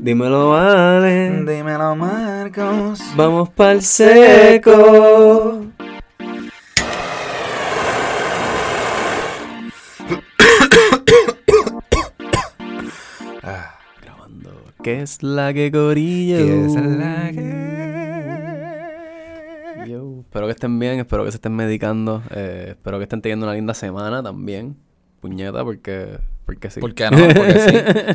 Dímelo, vale. Dímelo, Marcos. Vamos pa'l seco. Ah, Grabando. ¿Qué es la que corilla? ¿Qué es la que- Yo, espero que estén bien, espero que se estén medicando, eh, espero que estén teniendo una linda semana también. Puñeta, porque, porque sí. ¿Por qué no? Porque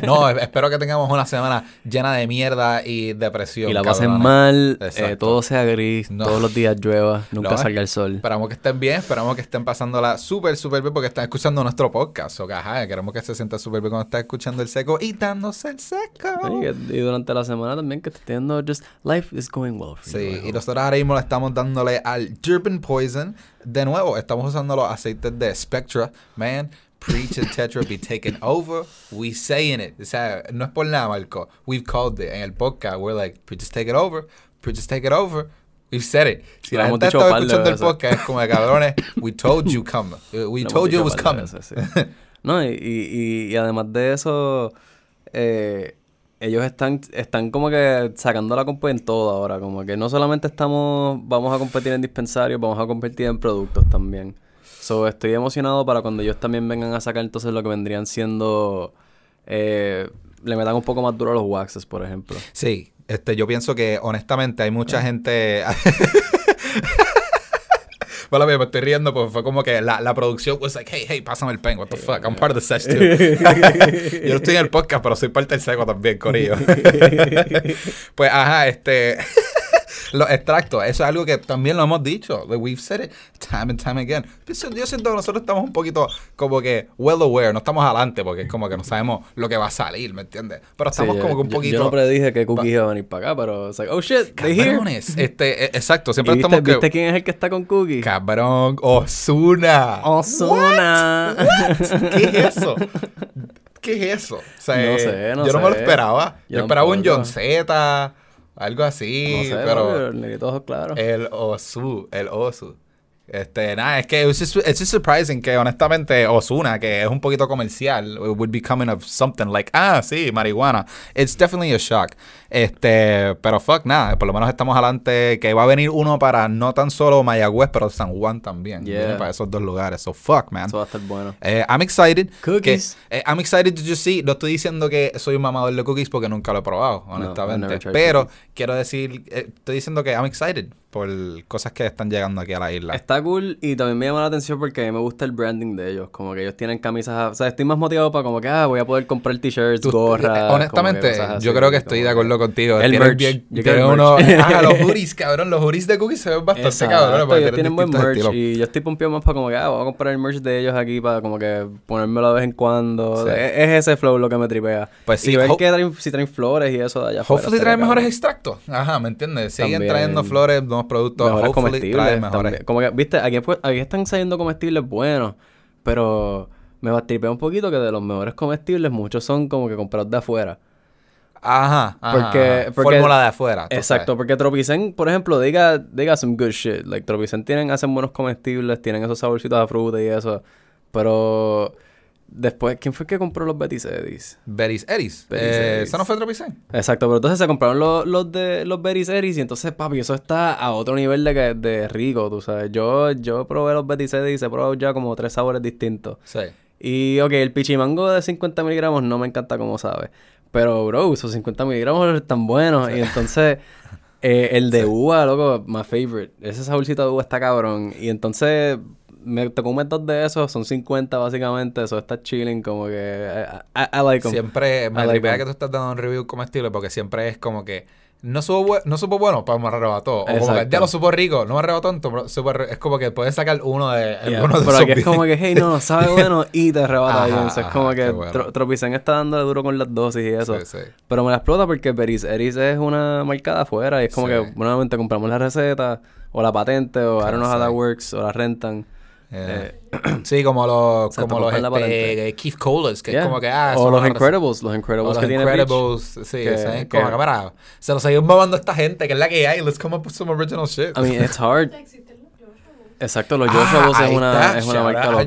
sí. No, espero que tengamos una semana llena de mierda y depresión. y la pasen mal, eh, todo sea gris, No. todos los días llueva, nunca No, salga el sol. Esperamos que estén bien, esperamos que estén pasándola súper, súper bien porque están escuchando nuestro podcast. O que, ajá, queremos que se sienta súper bien cuando están escuchando el seco y dándose el seco. Que- y durante la semana también que esté teniendo just life is going well for you, Sí, y hope. nosotros ahora mismo le estamos dándole al Durban Poison. De nuevo, estamos usando los aceites de Spectra. Man, Preach and Tetra be taken over. We saying it. O sea, no es por nada, Marco. We've called it. En el podcast, we're like, Preachers take it over. Preachers take it over. We've said it. Si la gente estaba escuchando el podcast, es como de cabrones, we told you come. We told you it was coming. veces, sí. No, y, y, y- y además de eso, eh, ellos están, están como que sacando la compu en todo ahora. Como que no solamente estamos, vamos a competir en dispensarios, vamos a competir en productos también. So, estoy emocionado para cuando ellos también vengan a sacar entonces lo que vendrían siendo... eh, le metan un poco más duro a los waxes, por ejemplo. Sí, este, yo pienso que honestamente hay mucha gente. Bueno, me estoy riendo porque fue como que la, la producción was like, hey, hey, pásame el pen, what the fuck, I'm part of the sesh too. yo no estoy en el podcast, pero soy parte del seco también, corillo. pues, ajá, este... Los extractos, eso es algo que también lo hemos dicho. We've said it time and time again. Yo siento yo que nosotros estamos un poquito como que well aware, no estamos adelante porque es como que no sabemos lo que va a salir, ¿me entiendes? Pero estamos Sí, como que un yo- poquito... Yo no predije que Cookie iba a venir para acá, pero it's like, oh shit, they here. Este, eh, exacto, ¿Y siempre viste, estamos que. viste quién es el que está con Cookie? Cabrón, Osuna. Ozuna. ¿Qué es eso? ¿Qué es eso? O sea, No sé, no yo no me lo esperaba. Yo, Yo esperaba un. John Z, algo así, no sé, pero el Osu, el Osu. Este, nada, es que it's just surprising que honestamente Osuna, que es un poquito comercial, would be coming of something like, ah, sí, marihuana. It's definitely a shock. Este, pero fuck, nada, por lo menos estamos adelante, que va a venir uno para no tan solo Mayagüez, pero San Juan también. Yeah. Viene para esos dos lugares. So fuck, man. Eso va a estar bueno. Eh, I'm excited. Cookies. Que, eh, I'm excited to just see. No estoy diciendo que soy un mamador de cookies porque nunca lo he probado, honestamente. Pero cookies. quiero decir, eh, estoy diciendo que I'm excited por cosas que están llegando aquí a la isla. Está cool y también me llama la atención porque a mí me gusta el branding de ellos. Como que ellos tienen camisas. O sea, estoy más motivado para como que, ah, voy a poder comprar t-shirts, gorras. honestamente, yo creo que estoy de acuerdo contigo. El merch. bien- Yo quiero uno- ah, los hoodies, cabrón. Los hoodies de cookies se ven bastante Exacto, porque ellos tienen buen merch estilos. y yo estoy pompeado más para como que, ah, voy a comprar el merch de ellos aquí para como que ponérmelo de vez en cuando. Sí. Es, es ese flow lo que me tripea. Pues sí, y ver que traen, si traen flores y eso de allá Hopefully traen mejores cabrón. extractos. Ajá, ¿me entiendes? Siguen También. trayendo flores, nuevos productos. mejores Hopefully comestibles traen mejores. también. Como que, viste, aquí, pues, aquí están saliendo comestibles buenos, pero me va a tripear un poquito que de los mejores comestibles muchos son como que comprados de afuera. Ajá, ajá. Porque- Fórmula de afuera. Exacto, sabes. porque Tropicen, por ejemplo, diga, diga some good shit. Like, Tropicen tienen, hacen buenos comestibles, tienen esos saborcitos de fruta y eso. Pero después, ¿quién fue el que compró los Betis Eddies? Betty's Eddies. Betty's Eh. ¿Eso no fue Tropicen? Exacto, pero entonces se compraron los, los de los Betis Eddies y entonces, papi, eso está a otro nivel de, de rico, tú sabes. Yo, yo probé los Betis Eddies y he probado ya como tres sabores distintos. Sí. Y, ok, el pichimango de 50 miligramos no me encanta como sabe. Pero, bro, esos 50 miligramos están buenos. Y entonces, eh, el de uva, loco, my favorite. Ese saborcito de uva está cabrón. Y entonces, me tocó un dos de esos, son 50 básicamente. Eso está chilling, como que. eh, I, I- I like 'em. Siempre me like them. que tú estás dando un review comestible porque siempre es como que no supo, no supo bueno, pero me arrebató. O como que ya lo supo rico, no me arrebató tanto, pero es como que puedes sacar uno de Yeah, de Pero aquí es como que, hey, no, sabe bueno y te arrebata Ajá, es como ajá, que bueno. Tro- Tropicen está dándole duro con las dosis y eso. Sí, sí. Pero me la explota porque Beris Eris es una marca de afuera y es como Sí. que nuevamente compramos la receta o la patente o I don't know how that works o la rentan. Eh, sí, como los, sea, como los este, Keith Colas, que Yeah. es como que ah, o los Incredibles, los O Incredibles los que tiene Beach. Incredibles, sí, que- ¿saben? que- Como que, para, se lo siguen mamando esta gente, que es la que hay, let's come up with some original shit. I mean, it's hard. Exacto, los Ah, Joshables ahí es una, es una marca a local.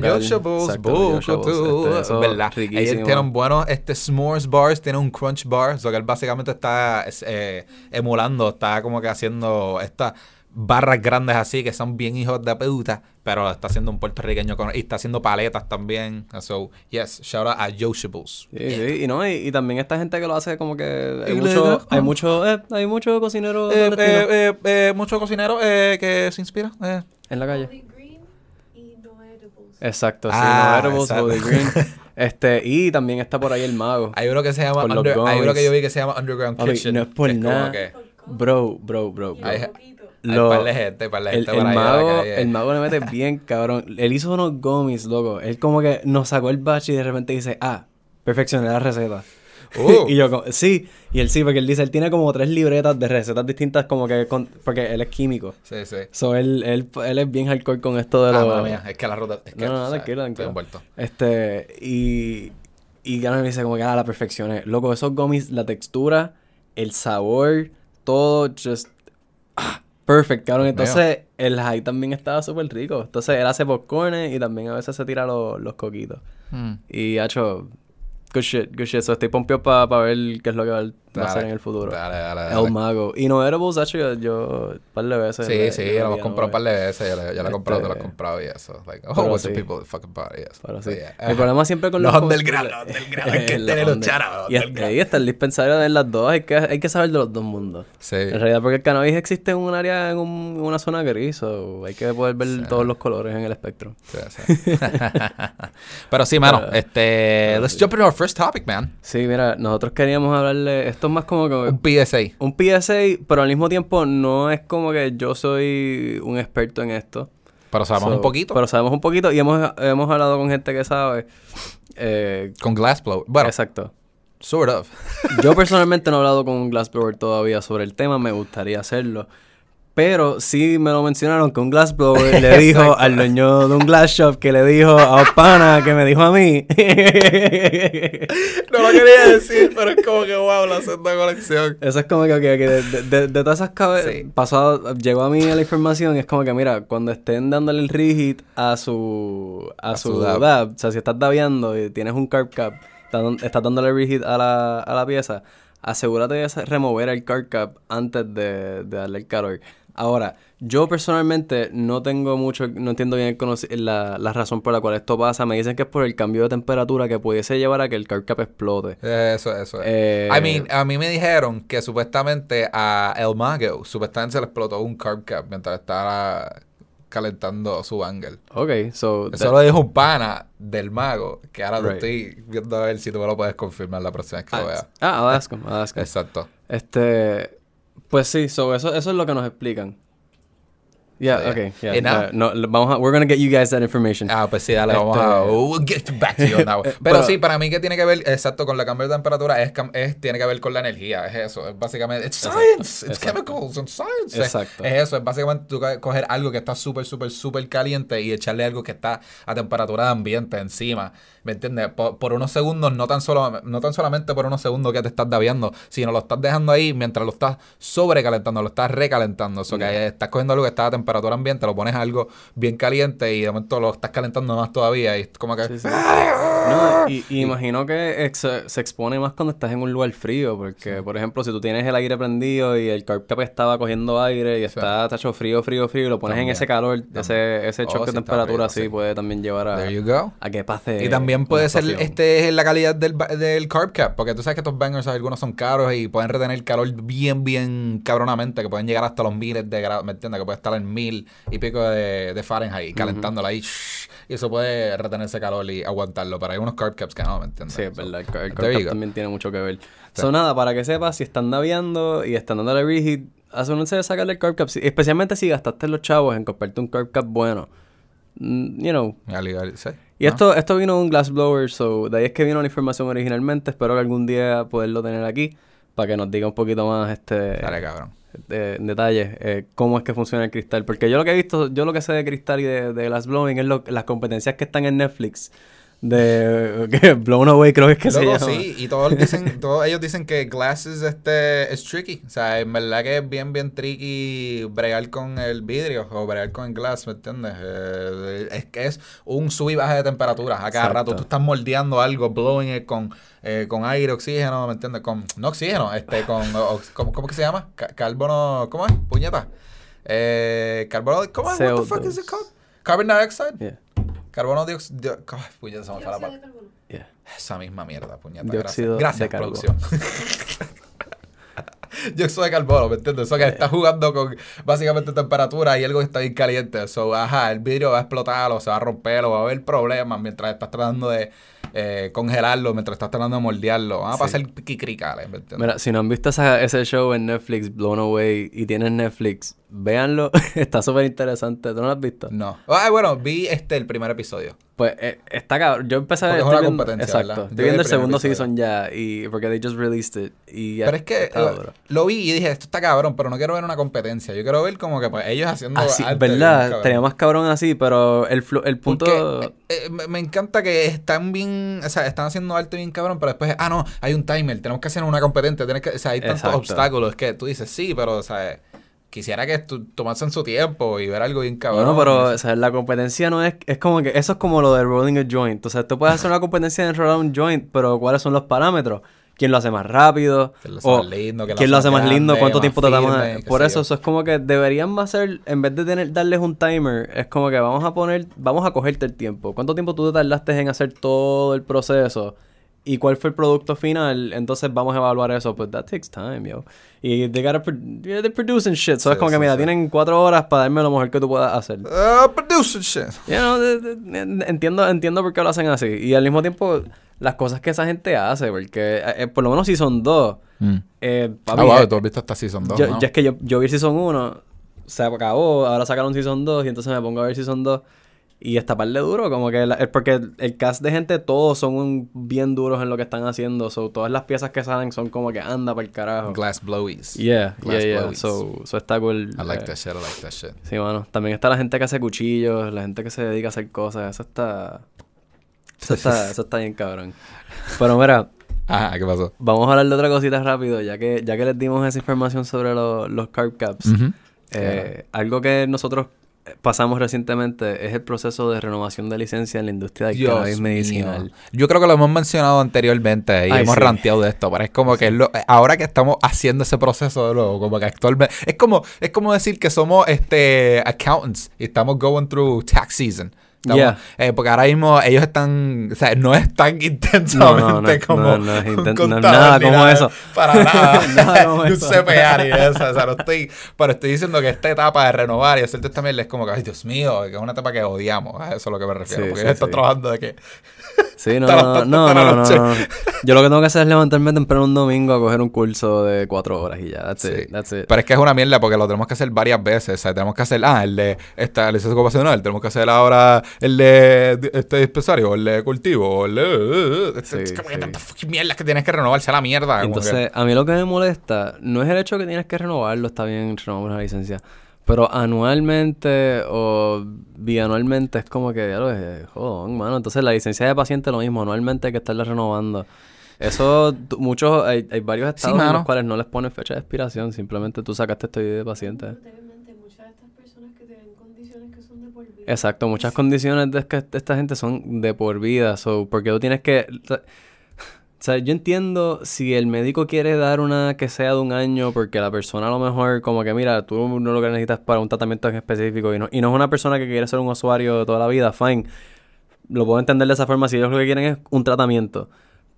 Buco Joshables, tú, este, ¿verdad? riquísimo. Ellos tienen buenos este, s'mores bars, tienen un crunch bar, o sea que él básicamente está es, eh, emulando, está como que haciendo estas barras grandes así que son bien hijos de puta, pero está haciendo un puertorriqueño con, y está haciendo paletas también. So, yes, shout out a Joshables. Sí, sí, y no, y, y también esta gente que lo hace como que hay mucho, hay mucho, eh, hay mucho cocinero Eh, eh, eh, eh, mucho cocinero eh, que se inspira. eh. en la calle. Holy Green y No Edibles. Exacto, sí, Ah, no Edibles, exacto. Holy Green. Este, y también está por ahí el mago. Hay uno que se llama Under- hay uno que yo vi que se llama Underground Kitchen. no es por nada. que Bro, bro, bro, bro. Hay Lo- par de gente, par de El, gente la mago, calle. el mago le mete bien cabrón. Él hizo unos gummies, loco. Él como que nos sacó el batch y de repente dice, ah, perfeccioné la receta. Uh. y yo como, sí, y él sí, porque él dice, él tiene como tres libretas de recetas distintas como que, con- porque él es químico. Sí, sí. So, él, él, él es bien hardcore con esto de Ah, madre mía, es que la ruta. Es que, No, no, no, tranquilo, Estoy tranquilo. envuelto. Este, y, y Gano me dice como que, ah, la perfeccioné. Loco, esos gummies, la textura, el sabor, todo, just, ah, perfect, cabrón. Entonces, el high también estaba súper rico. Entonces, él hace popcorn y también a veces se tira los, los coquitos. Hmm. Y, ha hecho, good shit, good shit. So, estoy pompeado para ver qué es lo que va, va a hacer en el futuro. Dale, dale, dale. El mago. Y no Edibles, hecho, yo, yo un par de veces. Sí, le- sí, lo hemos comprado un par de veces. Ya, le- ya lo he comprado, te lo he Este, comprado y eso. Like, oh, what's the people fucking yes. Pero sí. yeah. El problema siempre con Los los underground, los underground, hay que tener los Y está el dispensario de las dos. Hay que, hay que saber de los dos mundos. Sí. En realidad, porque el cannabis existe en un área, en, un- una zona gris. o hay que poder ver Sí. todos los colores en el espectro. Sí, sí. Pero sí, mano, Pero- este, let's jump into our first topic, man. Sí, mira, nosotros queríamos hablarle. Esto es más como que. Un PSA. Un PSA, pero al mismo tiempo no es como que yo soy un experto en esto. Pero sabemos So, un poquito. Pero sabemos un poquito y hemos, hemos hablado con gente que sabe. Eh, Con Glassblower. Bueno, exacto. sort of. Yo personalmente no he hablado con un Glassblower todavía sobre el tema, me gustaría hacerlo. Pero sí me lo mencionaron que un Glassblower le dijo al dueño de un Glass Shop que le dijo a Opana que me dijo a mí. No lo quería decir, pero es como que wow, la segunda colección. Eso es como que, que de, de- de todas esas cabezas Sí. pasado llegó a mí la información y es como que mira, cuando estén dándole el reheat a su a, A su, su dab. dab, o sea, si estás dabeando y tienes un carb cap, estás, dándole reheat a la, a la pieza, asegúrate de remover el carb cap antes de, de darle el calor. Ahora, yo personalmente no tengo mucho, no entiendo bien el la, la razón por la cual esto pasa. Me dicen que es por el cambio de temperatura que pudiese llevar a que el carb cap explote. Eso, eso. es. Eh, I mean, a mí me dijeron que supuestamente a El Mago, supuestamente se le explotó un carb cap mientras estaba calentando su ángel. Ok, so... Eso lo dijo un pana del mago, que ahora lo Right. estoy viendo a ver si tú me lo puedes confirmar la próxima vez que lo. Ah, I'll ask him, I'll ask him. Exacto. Este, pues sí, so eso, eso es lo que nos explican. Yeah, So, yeah. okay, yeah. Nada. no, l- vamos a, we're gonna get you guys that information. Ah, pues sí, dale, vamos a... Este- We'll get back to you on that one. Pero pero- sí, para mí que tiene que ver, exacto, con la cambio de temperatura, es, es tiene que ver con la energía, es eso, es básicamente... It's Exacto, science, it's exacto. chemicals, it's science. Es- Exacto. Es, eso, es básicamente tú co- coger algo que está súper, súper, súper caliente y echarle algo que está a temperatura de ambiente encima, ¿me entiendes? Por, por unos segundos, no tan, solo, no tan solamente por unos segundos que te estás daviando, sino lo estás dejando ahí mientras lo estás sobrecalentando, lo estás recalentando. O sea, que estás cogiendo algo que está a temperatura ambiente, lo pones a algo bien caliente y de momento lo estás calentando más todavía y es como que... Sí, sí. No, y, y imagino que ex- se expone más cuando estás en un lugar frío, porque, por ejemplo, si tú tienes el aire prendido y el carb cap estaba cogiendo aire y está tacho frío, frío, frío, y lo pones También, en ese calor, ese, ese Oh, choque sí, de está temperatura así sí. puede también llevar a, que pase. Y también puede ser este la calidad del, del carb cap, porque tú sabes que estos bangers algunos son caros y pueden retener calor bien, bien cabronamente, que pueden llegar hasta los miles de grados, ¿me entiendes? Que puede estar en mil y pico de, de Fahrenheit, calentándola ahí, shh, y eso puede retener ese calor y aguantarlo, pero hay unos carb caps que no, ¿me entiendes? Sí, es So, verdad. El, el carb cap también tiene mucho que ver. So, nada, para que sepas, si están naviando y están dándole reheat, asegúrense de sacarle el carb cap. Si- especialmente si gastaste los chavos en comprarte un carb cap bueno. Mm, You know. Ali- ali- sí. Y ¿no? esto, esto vino de un glassblower, so de ahí es que vino la información originalmente. Espero que algún día poderlo tener aquí para que nos diga un poquito más este Dale, cabrón. De- en detalle eh, cómo es que funciona el cristal. Porque yo lo que he visto, yo lo que sé de cristal y de, de glassblowing es lo- las competencias que están en Netflix De que Blown Away creo que es que se Loco, llama. sí, y todos dicen, todos ellos dicen que Glasses este es tricky. O sea, en verdad que es bien, bien tricky bregar con el vidrio o bregar con el glass, ¿me entiendes? Eh, es que es un sub y baja de temperatura. A cada Exacto. rato tú estás moldeando algo, blowing it con, eh, con aire, oxígeno, ¿me entiendes? Con, no oxígeno, este, con, ¿cómo, ¿cómo que se llama? Ca- carbono, ¿cómo es? Puñeta. Eh, carbono, ¿cómo es? What the fuck is it CO2. called? Carbon dioxide. Yeah, Carbono dióxido. Ay, puñeta, se me fue la palabra. yeah. Esa misma mierda, puñeta. Dióxido gracias, gracias carbono. producción. Dióxido de carbono, ¿me entiendes? Eso que está jugando con básicamente temperatura y algo que está bien caliente. So, ajá, el vidrio va a explotar o se va a romper o va a haber problemas mientras estás tratando de eh, congelarlo, mientras estás tratando de moldearlo. Van a Sí. ¿me entiendes? Mira, si no han visto esa- ese show en Netflix, Blown Away, y tienen Netflix, véanlo. Está súper interesante. ¿Tú no lo has visto? No. Ah, bueno, vi este el primer episodio. Pues eh, está cabrón. Yo empecé a es estoy viendo- competencia, Exacto. Estoy vi viendo el segundo episodio. season ya. Y porque they just released it. Y ya Pero es que lo, vi y dije, esto está cabrón, pero no quiero ver una competencia. Yo quiero ver como que pues, ellos haciendo Así, arte ¿verdad? Tenía más cabrón así, pero el, flu- el punto. Porque eh, eh, me, me encanta que están bien, o sea, están haciendo arte bien cabrón, pero después, ah, no, hay un timer, tenemos que hacer una competente, tienes que, o sea, hay tantos Exacto. obstáculos que tú dices, sí, pero, o sea, quisiera que tu, tomasen su tiempo y ver algo bien cabrón. Bueno, pero o sea, la competencia no es... Es como que... Eso es como lo de rolling a joint. O sea, tú puedes hacer una competencia de enrolar un joint, pero ¿cuáles son los parámetros? ¿Quién lo hace más rápido? ¿Quién lo hace O más lindo? ¿Quién lo ¿Quién lo hace más más lindo? ¿Cuánto más tiempo firme, Por eso, yo? eso es como que deberían hacer... En vez de tener, darles un timer, es como que vamos a poner... Vamos a cogerte el tiempo. ¿Cuánto tiempo tú te tardaste en hacer todo el proceso? ¿Y cuál fue el producto final? Entonces vamos a evaluar eso. Pues that takes time, yo. Y they gotta... pro- yeah, they're producing shit. So Sí, es como que, mira, sí. tienen cuatro horas para darme lo mejor que tú puedas hacer. Ah, producer shit. You know, de- de- de- entiendo, entiendo por qué lo hacen así. Y al mismo tiempo, las cosas que esa gente hace, porque eh, por lo menos si son dos, eh, ah, wow, eh, tú has visto hasta Season 2, yo, ¿no? yo es que yo, yo vi Season 1, se acabó, ahora sacaron Season 2 y entonces me pongo a ver Season 2 y está par de duro, como que la- es porque el, cast de gente todos son un- bien duros en lo que están haciendo, so todas las piezas que salen son como que anda para el carajo. Glass Blowies. Yeah, Glass yeah, yeah. blowies. So, so está cool. I like eh, that shit, I like that shit. Sí, mano. También está la gente que hace cuchillos, la gente que se dedica a hacer cosas. Eso está. Eso está, eso está bien cabrón. Pero mira, Ajá, ¿qué pasó? vamos a hablar de otra cosita rápido, ya que, ya que les dimos esa información sobre lo- los carb caps. Eh, algo que nosotros pasamos recientemente es el proceso de renovación de licencia en la industria del Dios cannabis mío. medicinal. Yo creo que lo hemos mencionado anteriormente y Ay, hemos sí. ranteado de esto, pero es como que lo- ahora que estamos haciendo ese proceso de nuevo, como que actualmente es como es como decir que somos este accountants y estamos going through tax season. Estamos- Yeah. eh, porque ahora mismo ellos están, o sea, no es tan intensamente No, no, no, como no, no es un contador nada como nada, eso. Para nada. Nada como Ni un. CPA ni eso. O sea, no estoy, pero estoy diciendo que esta etapa de renovar y hacer también es como que, ay, Dios mío, que es una etapa que odiamos. A eso es a lo que me refiero. Sí, porque sí, ellos están trabajando de que Sí, no, no, no, la no. Yo lo que tengo que hacer es levantarme temprano un domingo a coger un curso de cuatro horas y ya. That's Sí. it. That's it. Pero es que es una mierda porque lo tenemos que hacer varias veces. O sea, tenemos que hacer, ah, el de esta licencia ocupacional, tenemos que hacer ahora el de este dispensario, el de cultivo, el de. este, Sí, es como que tantas fucking mierdas que tienes que renovarse a la mierda. Entonces, a mí lo que me molesta no es el hecho que tienes que renovarlo, está bien renovar una licencia, pero anualmente o bianualmente es como que, ya lo es, jodón, mano. Entonces, la licencia de paciente lo mismo, anualmente hay que estarla renovando. Eso, muchos, hay, hay varios estados en mano. los cuales no les ponen fecha de expiración, simplemente tú sacaste este ID de paciente. Anteriormente, muchas de estas personas que tienen condiciones que son de por vida. Exacto, muchas condiciones de que esta gente son de por vida, so, porque tú tienes que... O sea, yo entiendo si el médico quiere dar una que sea de un año porque la persona a lo mejor como que mira, tú no lo que necesitas para un tratamiento en específico y no, y no es una persona que quiere ser un usuario de toda la vida, fine. Lo puedo entender de esa forma si ellos lo que quieren es un tratamiento.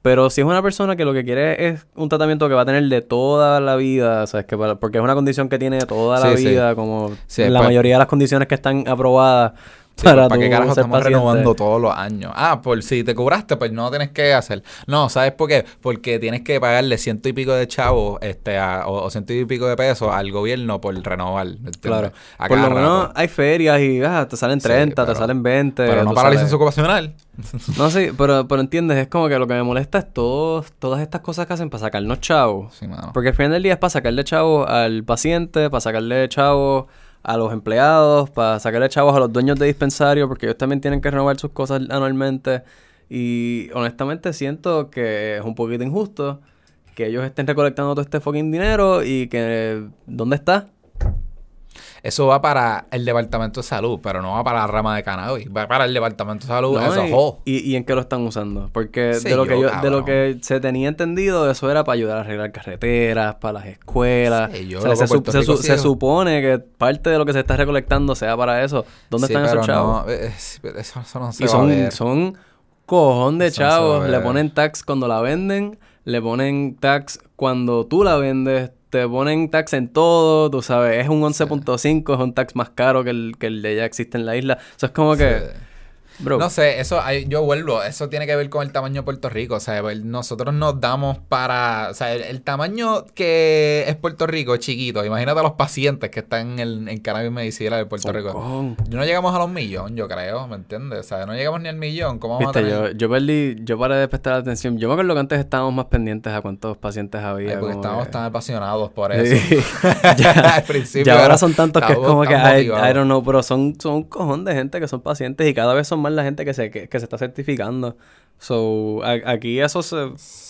Pero si es una persona que lo que quiere es un tratamiento que va a tener de toda la vida, o sea, es que para- porque es una condición que tiene de toda la Sí, sí. vida, como Sí, la pues- mayoría de las condiciones que están aprobadas Sí, para ¿Para qué carajo estamos paciente. renovando todos los años? Ah, por si te cobraste, pues no tienes que hacer. No, ¿sabes por qué? Porque tienes que pagarle ciento y pico de chavos este, a- o, o ciento y pico de pesos al gobierno por renovar. Claro. A Por lo menos hay ferias y ah, te salen Sí, 30, pero- te salen 20. Pero no para la sabes. licencia ocupacional. No, sí, pero, pero entiendes, es como que lo que me molesta es todos, todas estas cosas que hacen para sacarnos chavos. Sí. Porque al final del día es para sacarle chavos al paciente, para sacarle chavos a los empleados, para sacarle chavos a los dueños de dispensario, porque ellos también tienen que renovar sus cosas anualmente. Y honestamente siento que es un poquito injusto que ellos estén recolectando todo este fucking dinero y que... ¿Dónde está? Eso va para el Departamento de Salud, pero no va para la rama de cannabis. Va para el Departamento de Salud. No, eso, y, y, y en qué lo están usando? Porque Sí, de lo que yo, yo, de lo que se tenía entendido, eso era para ayudar a arreglar carreteras, para las escuelas. Sí, yo, O sea, loco, se, su- su- supone que parte de lo que se está recolectando sea para eso. ¿Dónde Sí, están pero esos chavos? No, eh, pero eso, eso no se y va a son, ver. son cojón de no chavos. Le ponen tax cuando la venden, le ponen tax cuando tú la vendes, te ponen tax en todo, tú sabes, es un 11.5, es un tax más caro que el que el de ya existe en la isla. Eso es como que, Sí. Bro, No sé, eso yo vuelvo, eso tiene que ver con el tamaño de Puerto Rico, o sea, nosotros nos damos para, o sea, el, el tamaño que es Puerto Rico es chiquito, imagínate a los pacientes que están en, el, en cannabis medicinal de Puerto Rico. cojón. No llegamos a los millones, yo creo, ¿me entiendes? O sea, no llegamos ni al millón, ¿cómo vamos Viste, a yo, tener? yo perdí, yo paré de prestar atención. Yo me acuerdo que antes estábamos más pendientes a cuántos pacientes había. Ay, porque estábamos que- tan apasionados por eso. Sí. ya, Al principio ya ahora son tantos que es como que, I. I don't know, pero son, son un cojón de gente que son pacientes y cada vez son más la gente que se, que, que se está certificando. So, a- aquí eso se,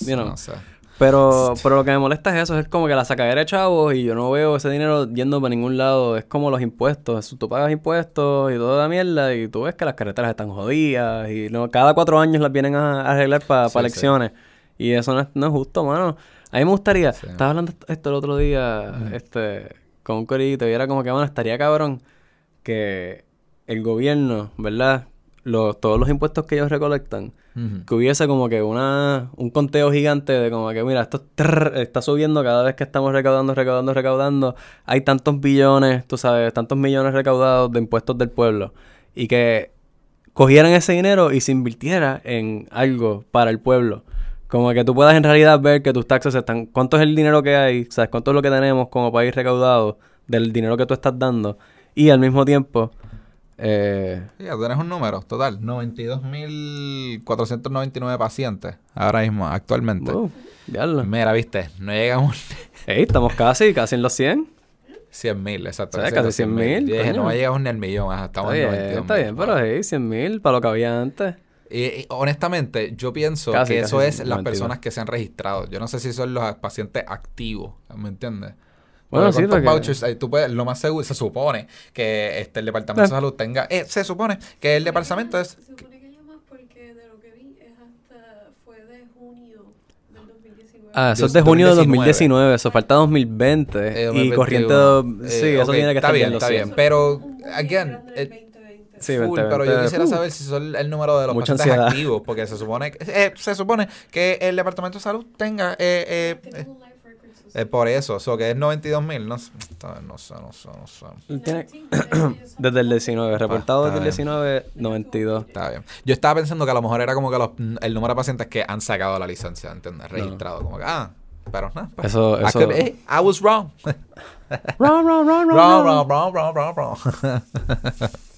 you know, No sé. pero, pero lo que me molesta es eso, es como que la sacadera de chavos y yo no veo ese dinero yendo para ningún lado. Es como los impuestos. Tú pagas impuestos y toda la mierda y tú ves que las carreteras están jodidas y no, cada cuatro años las vienen a, a arreglar para Sí, elecciones. Y eso no es, no es justo, mano. A mí me gustaría, Sí. estaba hablando esto el otro día, este, con un corito y era como que, bueno, estaría cabrón que el gobierno, ¿verdad? Los, todos los impuestos que ellos recolectan, que hubiese como que una un conteo gigante de como que mira, esto trrr, está subiendo cada vez que estamos recaudando, recaudando, recaudando. Hay tantos billones, tú sabes, tantos millones recaudados de impuestos del pueblo. Y que cogieran ese dinero y se invirtiera en algo para el pueblo. Como que tú puedas en realidad ver que tus taxes están... ¿Cuánto es el dinero que hay? ¿Sabes? ¿Cuánto es lo que tenemos como país recaudado del dinero que tú estás dando? Y al mismo tiempo... Eh, Sí, tienes un número, total. 92.499 pacientes ahora mismo, actualmente. wow, diablo. Mira, viste, no llegamos Ey, estamos casi, casi en los 100. 100.000, exacto. Sí, casi casi los 100,000, Yo dije, coño. no llegamos ni al millón, ajá, estamos Está en bien, 92 está bien, pero hey, 100 mil para lo que había antes. Y, y honestamente, yo pienso Casi, que casi, eso es 92. las personas que se han registrado. Yo no sé si son los pacientes activos, ¿me entiendes? Bueno, sí, porque- vouchers, eh, tú puedes, lo más seguro, se supone que este, el Departamento de Eh. Salud tenga... eh, se supone que el departamento es... Se supone que haya más porque de lo que vi es hasta fue de junio del 2019. Ah, eso es de junio de 2019. 2019, eso falta 2020. eh, y 2021. corriente... do- Eh, sí, eso ok, tiene que está estar bien, bien, está bien. siento. pero, again, bien grande eh, del 2020. Sí, Full, 2020, pero yo quisiera uh. saber si son el número de los pacientes ansiedad. activos, porque se supone que, eh, se supone que el Departamento de Salud tenga eh, eh, Tengo eh, por eso, o que es 92 mil, no, sé, no sé, no sé, no sé. Tiene- 19, Desde el 19, reportado desde el bien. 19, 92. Está bien. Yo estaba pensando que a lo mejor era como que los- el número de pacientes que han sacado la licencia, ¿entiendes? Registrado, como que, ah, pero no. pues, Eso, I, eso... could- I was wrong. Wrong, wrong, wrong, wrong, wrong, wrong. wrong, wrong, wrong,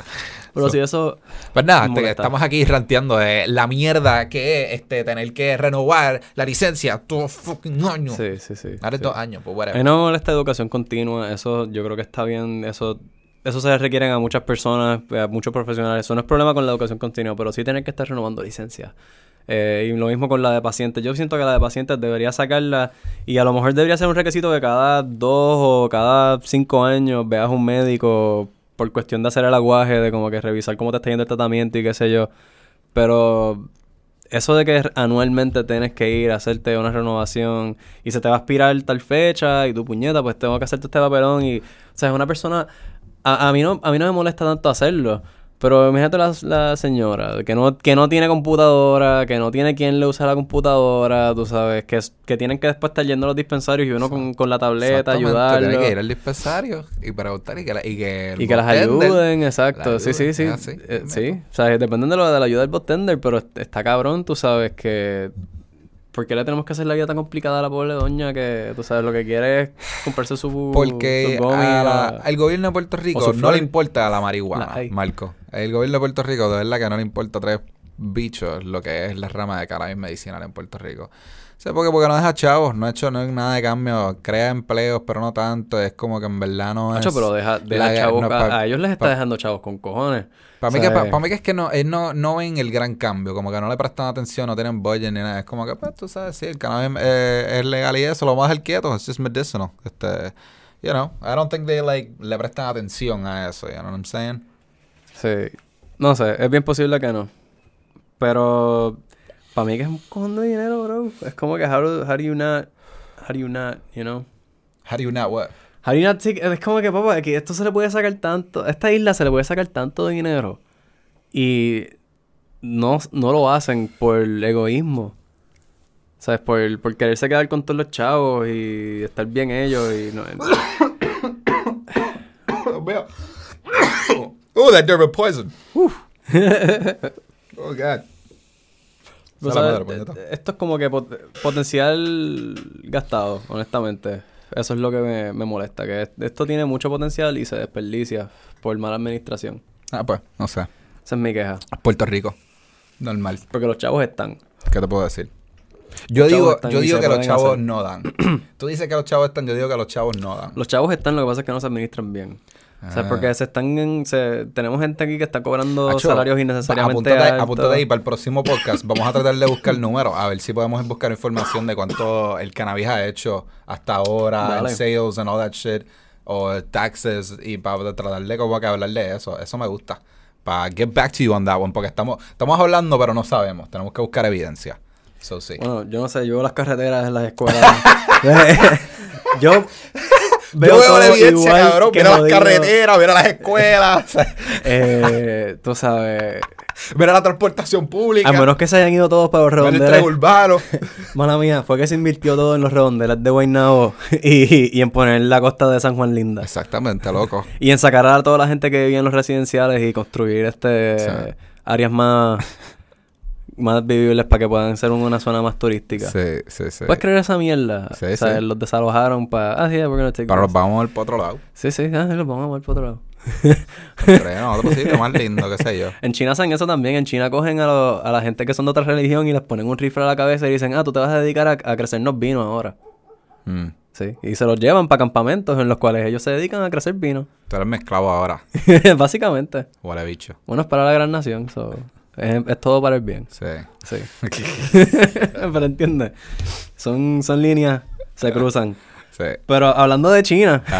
Pero si eso... Pues nada, te- estamos aquí ranteando de la mierda que es este, tener que renovar la licencia todo fucking año. Sí, sí, sí. Ahora sí. dos años, pues whatever. no molesta educación continua, eso yo creo que está bien, eso eso se requieren a muchas personas, a muchos profesionales, eso no es problema con la educación continua, pero sí tener que estar renovando licencias. Eh, y lo mismo con la de pacientes. Yo siento que la de pacientes debería sacarla y a lo mejor debería ser un requisito que cada dos o cada cinco años veas un médico por cuestión de hacer el aguaje, de como que revisar cómo te está yendo el tratamiento y qué sé yo. Pero eso de que anualmente tienes que ir a hacerte una renovación y se te va a expirar tal fecha y tu puñeta, pues tengo que hacerte este papelón y, o sea, es una persona, a, a mí no, a mí no me molesta tanto hacerlo, pero imagínate la, la señora que no, que no tiene computadora, que no tiene quien le usa la computadora, tú sabes, que, que tienen que después estar yendo a los dispensarios y uno con, con la tableta ayudarlo. Tiene que ir al dispensario y preguntar y que, la- y que, Y que las ayuden, exacto. la Sí, sí, sí. es así, Eh, sí. O sea, depende de, lo, de la ayuda del bartender, pero est- está cabrón, tú sabes que... ¿Por qué le tenemos que hacer la vida tan complicada a la pobre doña que, tú sabes, lo que quiere es comprarse su... Porque su gummy, a la- la- al gobierno de Puerto Rico no le importa la marihuana, La. Marco. El gobierno de Puerto Rico, de verdad que no le importa tres bichos lo que es la rama de cannabis medicinal en Puerto Rico. Sí, porque, porque no deja chavos, no ha hecho no hay nada de cambio, crea empleos, pero no tanto, es como que en verdad no Macho, es... pero deja, deja la- chavos, no, a, pa- a ellos les está pa- dejando chavos con cojones. Para mí, O que, sea, pa- mí que es que no, ellos no, no ven el gran cambio, como que no le prestan atención, no tienen budget ni nada. Es como que, pues, tú sabes, sí, el cannabis eh, es legal y eso, lo vas a dejar quieto, it's just medicinal. Este, you know, I don't think they, like, le prestan atención a eso, you know what I'm saying? Sí. No sé, es bien posible que no. Pero para mí que es un cojón de dinero, bro. Es como que how do, how do you not, how do you not, you know? How do you not what? How do you not take- es como que, papá, que esto se le puede sacar tanto, a esta isla se le puede sacar tanto dinero. Y no, no lo hacen por egoísmo. ¿Sabes? Por, por quererse quedar con todos los chavos y estar bien ellos y no... oh, that Durban poison. oh, God. Puñeta. Esto es como que pot- potencial gastado, honestamente. Eso es lo que me, me molesta, que es- esto tiene mucho potencial y se desperdicia por mala administración. Ah, pues, no sé. Esa es mi queja. Puerto Rico. Normal. Porque los chavos están. ¿Qué te puedo decir? Yo Los digo, yo digo que los chavos hacer. no dan. Tú dices que los chavos están, yo digo que los chavos no dan. Los chavos están, lo que pasa es que no se administran bien. O sea, Ah. porque se están en- se- tenemos gente aquí que está cobrando Acho, salarios innecesariamente apúntate, altos. apúntate ahí para el próximo podcast. Vamos a tratar de buscar números, a ver si podemos buscar información de cuánto el cannabis ha hecho hasta ahora, en sales and all that shit, o taxes, y para tratar de como que hablar de eso. Eso me gusta. Para get back to you on that one, porque estamos, estamos hablando, pero no sabemos. Tenemos que buscar evidencia. So, sí. Bueno, yo no sé, yo veo las carreteras en las escuelas. yo Yo veo, la evidencia, cabrón. Mira las carreteras, mira las escuelas, Eh, tú sabes, mira la transportación pública. a menos que se hayan ido todos para los mira el redondeles. urbano. Mala mía, fue que se invirtió todo en los redondeles de Guaynabo y, y en poner la costa de San Juan linda. Exactamente, loco. Y en sacar a toda la gente que vivía en los residenciales y construir este Sí. áreas más, más vivibles para que puedan ser una zona más turística. Sí, sí, sí. ¿Puedes creer esa mierda? Sí, o sea, sí. los desalojaron para... Ah, sí, we're gonna take Pero nos vamos a ver para otro lado. Sí, sí, ah, los vamos a mover para otro lado. Creo, no, otro sitio más lindo, qué sé yo. En China hacen eso también. En China cogen a, lo- a la gente que son de otra religión y les ponen un rifle a la cabeza y dicen, ah, tú te vas a dedicar a, a crecernos vino ahora. Mm. Sí. Y se los llevan para campamentos en los cuales ellos se dedican a crecer vino. Tú eres mi esclavo ahora, Básicamente. huele bicho. Bueno, es para la gran nación. so, es, es todo para el bien. Sí. Sí. Pero entiendes. Son, son líneas, se cruzan. Sí. Pero hablando de China.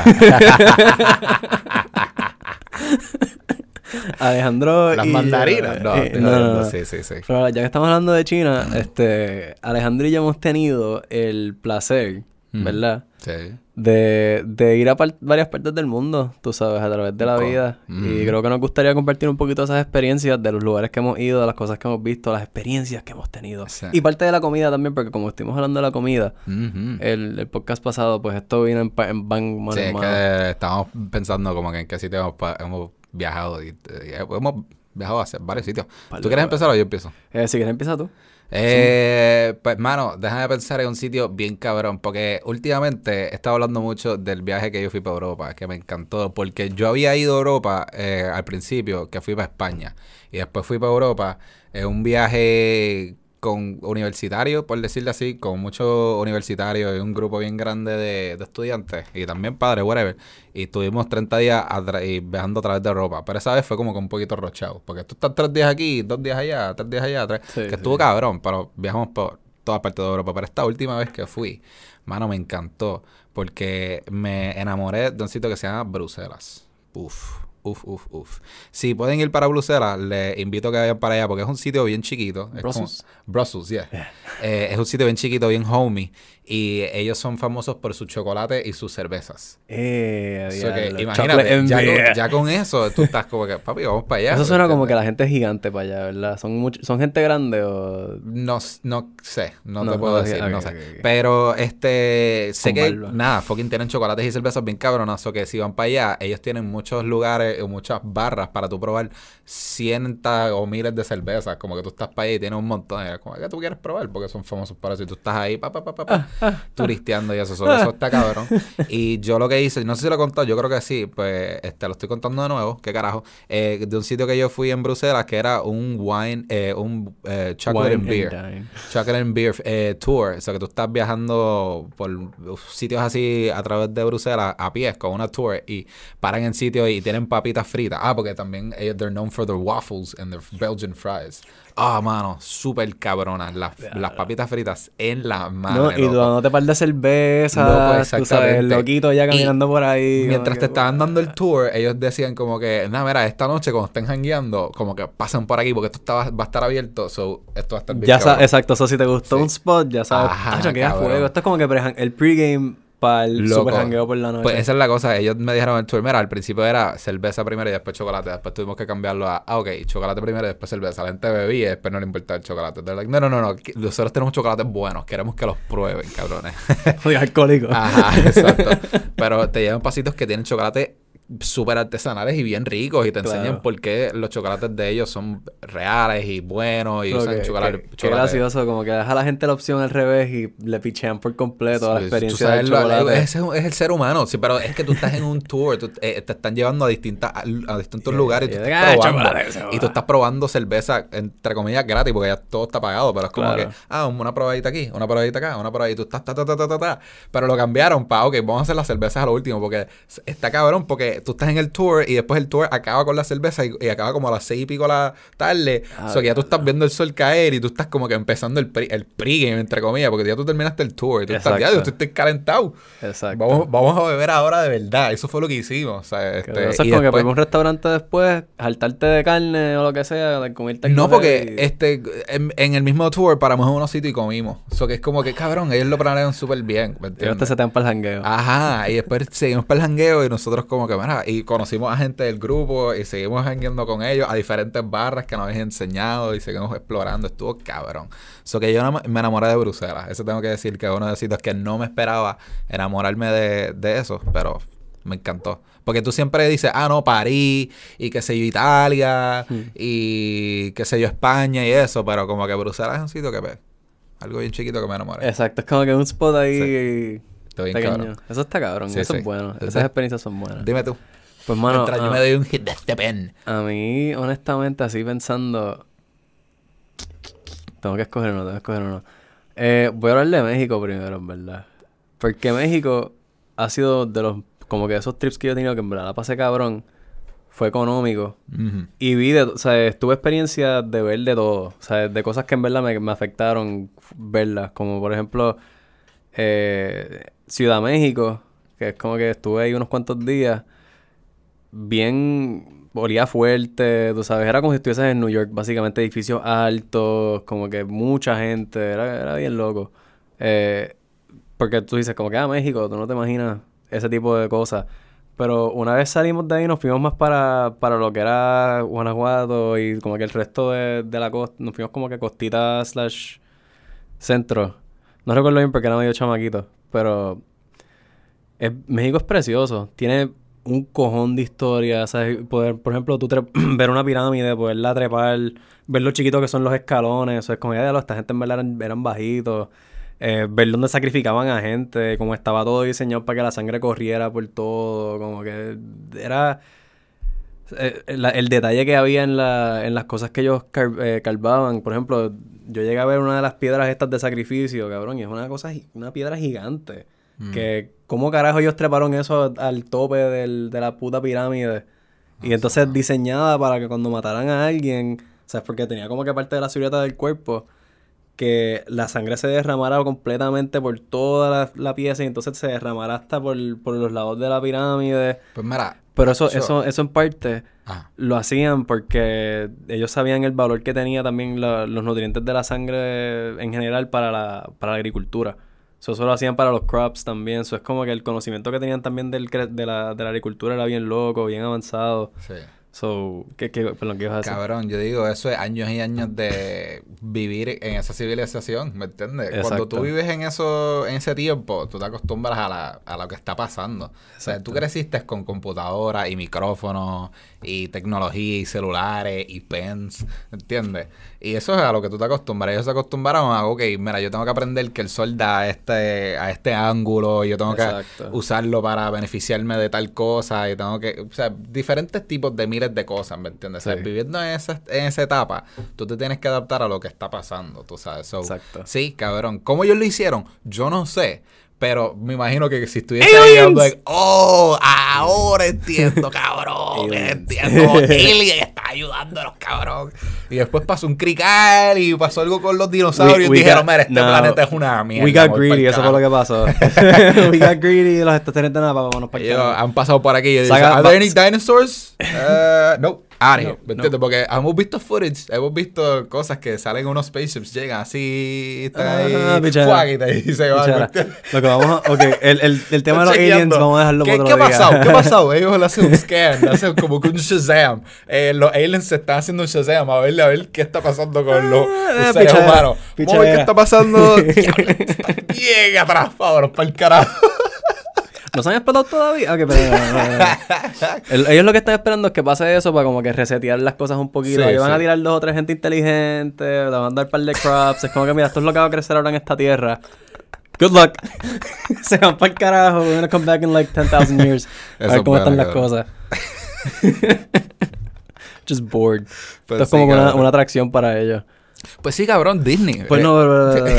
Alejandro. Las y- mandarinas. No, eh, no, no, no. sí, sí, sí. Pero ya que estamos hablando de China, este, Alejandro y yo hemos tenido el placer. ¿verdad? Sí. De, de ir a par- varias partes del mundo, tú sabes, a través de la vida. Y creo que nos gustaría compartir un poquito esas experiencias de los lugares que hemos ido, de las cosas que hemos visto, las experiencias que hemos tenido. Sí. Y parte de la comida también, porque como estuvimos hablando de la comida, el, el podcast pasado, pues esto vino en, en van, mano Sí, en es mano. que estamos pensando como que en qué sitio hemos, viajado. Y, y hemos viajado a varios sitios. ¿Tú quieres empezar o yo empiezo? Eh, si quieres, empieza tú. Eh, pues, mano, déjame pensar en un sitio bien cabrón, porque últimamente he estado hablando mucho del viaje que yo fui para Europa, que me encantó, porque yo había ido a Europa eh, al principio, que fui para España, y después fui para Europa, en un viaje con universitarios, por decirlo así, con muchos universitarios y un grupo bien grande de, de estudiantes, y también padres, whatever, y estuvimos 30 días y viajando a través de Europa, pero esa vez fue como que un poquito rochado, porque tú estás tres días aquí, dos días allá, tres días allá, tres, Sí, que sí. estuvo cabrón, pero viajamos por toda parte de Europa. Pero esta última vez que fui, mano, me encantó. Porque me enamoré de un sitio que se llama Bruselas. Uf, uf, uf, uf. Si pueden ir para Bruselas, les invito a que vayan para allá porque es un sitio bien chiquito. Es como- Brussels. Brussels, yeah. Eh, es un sitio bien chiquito, bien homey. Y ellos son famosos por su chocolate y sus cervezas. Eh, So que, diablo. imagínate, ya con, ya con eso, tú estás como que, papi, vamos para allá. Eso suena como que la gente es gigante para allá, ¿verdad? ¿Son, much- son gente grande o...? No, no sé, no, No, te puedo no, decir, no sé. Pero este, sé Con que barba. nada, fucking tienen chocolates y cervezas bien cabronas, o que si van para allá, ellos tienen muchos lugares o muchas barras para tú probar cientos o miles de cervezas. Como que tú estás para ahí y tienes un montón. Es como que tú quieres probar porque son famosos para eso. Y tú estás ahí, pa, pa, pa, pa, pa, turisteando y eso. Solo eso está cabrón. Y yo lo que hice, no sé si lo he contado, yo creo que sí, pues este, lo estoy contando de nuevo. ¿Qué carajo? Eh, de un sitio que yo fui en Bruselas que era un wine, eh, un eh, chocolate and beer. dine. Chocolate and Beer eh, Tour. O sea, que tú estás viajando por sitios así a través de Bruselas a pies con una tour y paran en sitios y tienen papitas fritas. Ah, porque también ellos, they're known for their waffles and their Belgian fries. Ah, mano, súper cabronas. Las, las papitas fritas en la madre. No, y tú no te par de cerveza, Loco, tú sabes, exactamente. el loquito ya Y caminando por ahí. Mientras te estaban dando el tour, ellos decían como que, nada, mira, esta noche cuando estén jangueando, como que pasen por aquí porque esto está- va a estar abierto, so esto va a estar bien Ya exacto, eso si te gustó Sí. un spot, ya sabes, Ajá, fuego. Esto es como que el pregame para el Loco. super jangueo por la noche. Pues esa es la cosa, ellos me dijeron el tour, mira, al principio era cerveza primero y después chocolate, después tuvimos que cambiarlo a, ah, ok, chocolate primero y después cerveza. La gente bebía y después no le importaba el chocolate. Like, no, no, no, no, nosotros tenemos chocolates buenos, queremos que los prueben, cabrones. Oye, alcohólico. Ajá, exacto. Pero te llevan pasitos que tienen chocolate súper artesanales y bien ricos y te Claro. enseñan por qué los chocolates de ellos son reales y buenos y Pero usan chocolate. Qué chocolate. gracioso, como que deja a la gente la opción al revés y le pichean por completo a la experiencia del chocolate. ese es, es el ser humano, sí, pero es que tú estás en un tour, tú- eh, te están llevando a distintas a, a distintos lugares y tú estás "Ah, probando y tú va". estás probando cerveza entre comillas gratis porque ya todo está pagado, pero es como Claro. que ah, una probadita aquí, una probadita acá, una probadita y tú estás ta ta ta ta ta, ta. pero lo cambiaron para ok, vamos a hacer las cervezas a lo último porque está cabrón porque tú estás en el tour y después el tour acaba con la cerveza y, y acaba como a las seis y pico de la tarde, Ah, o sea que ya tú estás viendo el sol caer y tú estás como que empezando el pre, el pregame entre comillas porque ya tú terminaste el tour y tú estás ya, Exacto. yo estoy calentado. Exacto. Vamos, vamos a beber ahora de verdad. Eso fue lo que hicimos. O sea, este, Que es como que después- por un restaurante después, saltarte de carne o lo que sea, comerte No, porque este en, en el mismo tour paramos en unos sitios y comimos. Eso que es como que, cabrón, ellos lo planearon súper bien. ¿me Ellos entiendes? se te dan para el jangueo. Ajá, y después seguimos para el jangueo y nosotros como que, y conocimos a gente del grupo y seguimos jangueando con ellos a diferentes barras que nos habían enseñado y seguimos explorando. Estuvo cabrón. Eso que yo me- enamoré de Bruselas. Eso tengo que decir que es uno de los sitios que no me esperaba enamorarme de, de eso, pero me encantó. Porque tú siempre dices, ah, no, París y qué sé yo, Italia Hmm. y qué sé yo, España y eso, pero como que Bruselas es un sitio que, pues, algo bien chiquito que me enamoré. Exacto, es como que un spot ahí Está bien pequeño. cabrón. Eso está cabrón, Sí, eso sí. es bueno. Esas experiencias son buenas. Dime tú. Pues mano, Mientras yo ah, me doy un hit de este pen. a mí, honestamente, así pensando... Tengo que escoger uno, tengo que escoger uno. Eh, voy a hablar de México primero, en verdad. Porque México ha sido de los... Como que esos trips que yo he tenido que en verdad la pasé cabrón. Fue económico. Y vi, de, o sea, tuve experiencia de ver de todo. O sea, de cosas que en verdad me, me afectaron verlas. Como por ejemplo, eh, Ciudad México, que es como que estuve ahí unos cuantos días. Bien, olía fuerte, tú sabes, era como si estuvieses en New York, básicamente edificios altos, como que mucha gente, era, era bien loco. Eh, porque tú dices, como que a México, tú no te imaginas ese tipo de cosas. Pero una vez salimos de ahí, nos fuimos más para, para lo que era Guanajuato y como que el resto de, de la costa, nos fuimos como que costita slash centro. No recuerdo bien porque era medio chamaquito, pero México es precioso. Tiene un cojón de historia, ¿sabes? Poder, por ejemplo, tú ver una pirámide, poderla trepar, ver lo chiquito que son los escalones, eso es como, ya, esta gente en verdad eran, eran bajitos. Eh, ver dónde sacrificaban a gente, como estaba todo diseñado para que la sangre corriera por todo, como que era eh, la- el detalle que había en, la, en las cosas que ellos car- eh, carvaban. Por ejemplo, yo llegué a ver una de las piedras estas de sacrificio, cabrón, y es una cosa, una piedra gigante. Que, ¿cómo carajo ellos treparon eso al tope del- de la puta pirámide? Y entonces diseñada para que cuando mataran a alguien, ¿sabes? Porque tenía como que parte de la silueta del cuerpo, que la sangre se derramara completamente por toda la, la pieza y entonces se derramara hasta por, por los lados de la pirámide. Pues mira. Pero eso, yo- eso, eso en parte lo hacían porque ellos sabían el valor que tenía también la- los nutrientes de la sangre en general para la, para la agricultura. So, eso lo hacían para los crops también. Eso es como que el conocimiento que tenían también del, de, la, de la agricultura era bien loco, bien avanzado. sí. So, ¿qué, qué, perdón, ¿qué ibas a decir? Cabrón, yo digo, eso es años y años de vivir en esa civilización, ¿me entiendes? Cuando tú vives en eso, en ese tiempo, tú te acostumbras a, la, a lo que está pasando. O sea, tú creciste con computadoras y micrófonos y tecnología y celulares y pens, ¿entiendes? Y eso es a lo que tú te acostumbras. Ellos se acostumbraron a, ok, mira, yo tengo que aprender que el sol da a este, a este ángulo y yo tengo Exacto. que usarlo para beneficiarme de tal cosa y tengo que, o sea, diferentes tipos de miles de cosas, ¿me entiendes? O sea, viviendo en esa, en esa etapa, tú te tienes que adaptar a lo que está pasando, tú sabes. So, Exacto. Sí, cabrón. ¿Cómo ellos lo hicieron? Yo no sé. Pero me imagino que si estuviese ahí, I'm like, oh, ahora entiendo, cabrón. Entiendo. Alien está ayudando a los cabrón. Y después pasó un crical y pasó algo con los dinosaurios. We- we y dijeron, mira, este no, planeta es una mierda. We got greedy, eso fue lo que pasó. We got greedy y los extraterrestres nada, vámonos para acá. han pasado por aquí y dicen, ¿Are there any dinosaurs? Uh, no. Here. No, ¿Me entiendes? Porque hemos visto footage, hemos visto cosas que salen unos spaceships, llegan así, están Ah, ahí, fuck it, y se van. Lo que vamos a... Ok, el, el, el tema de los aliens vamos a dejarlo ¿Qué, para ¿Qué otro ha día. pasado? ¿Qué ha pasado? Ellos le hacen un scan, le hacen como que un Shazam. Eh, los aliens se están haciendo un Shazam a ver, a ver qué está pasando con los, Ah, los seres humanos. Vamos a ver qué está pasando. Está bien atrás, vámonos para el carajo. ¿No se han explotado todavía? Ok, pero... El- ellos lo que están esperando es que pase eso para como que resetear las cosas un poquito. Sí, Ahí van sí. a tirar dos o tres gente inteligente, le van a dar un par de crops. Es como que, mira, esto es lo que va a crecer ahora en esta tierra. Good luck. se van para el carajo. We're gonna come back in like 10,000 years. A ver cómo es están las cosas. Just bored. Pues esto es sí, como una, una atracción para ellos. Pues sí, cabrón, Disney. Pues Eh, no, pero, pero, pero,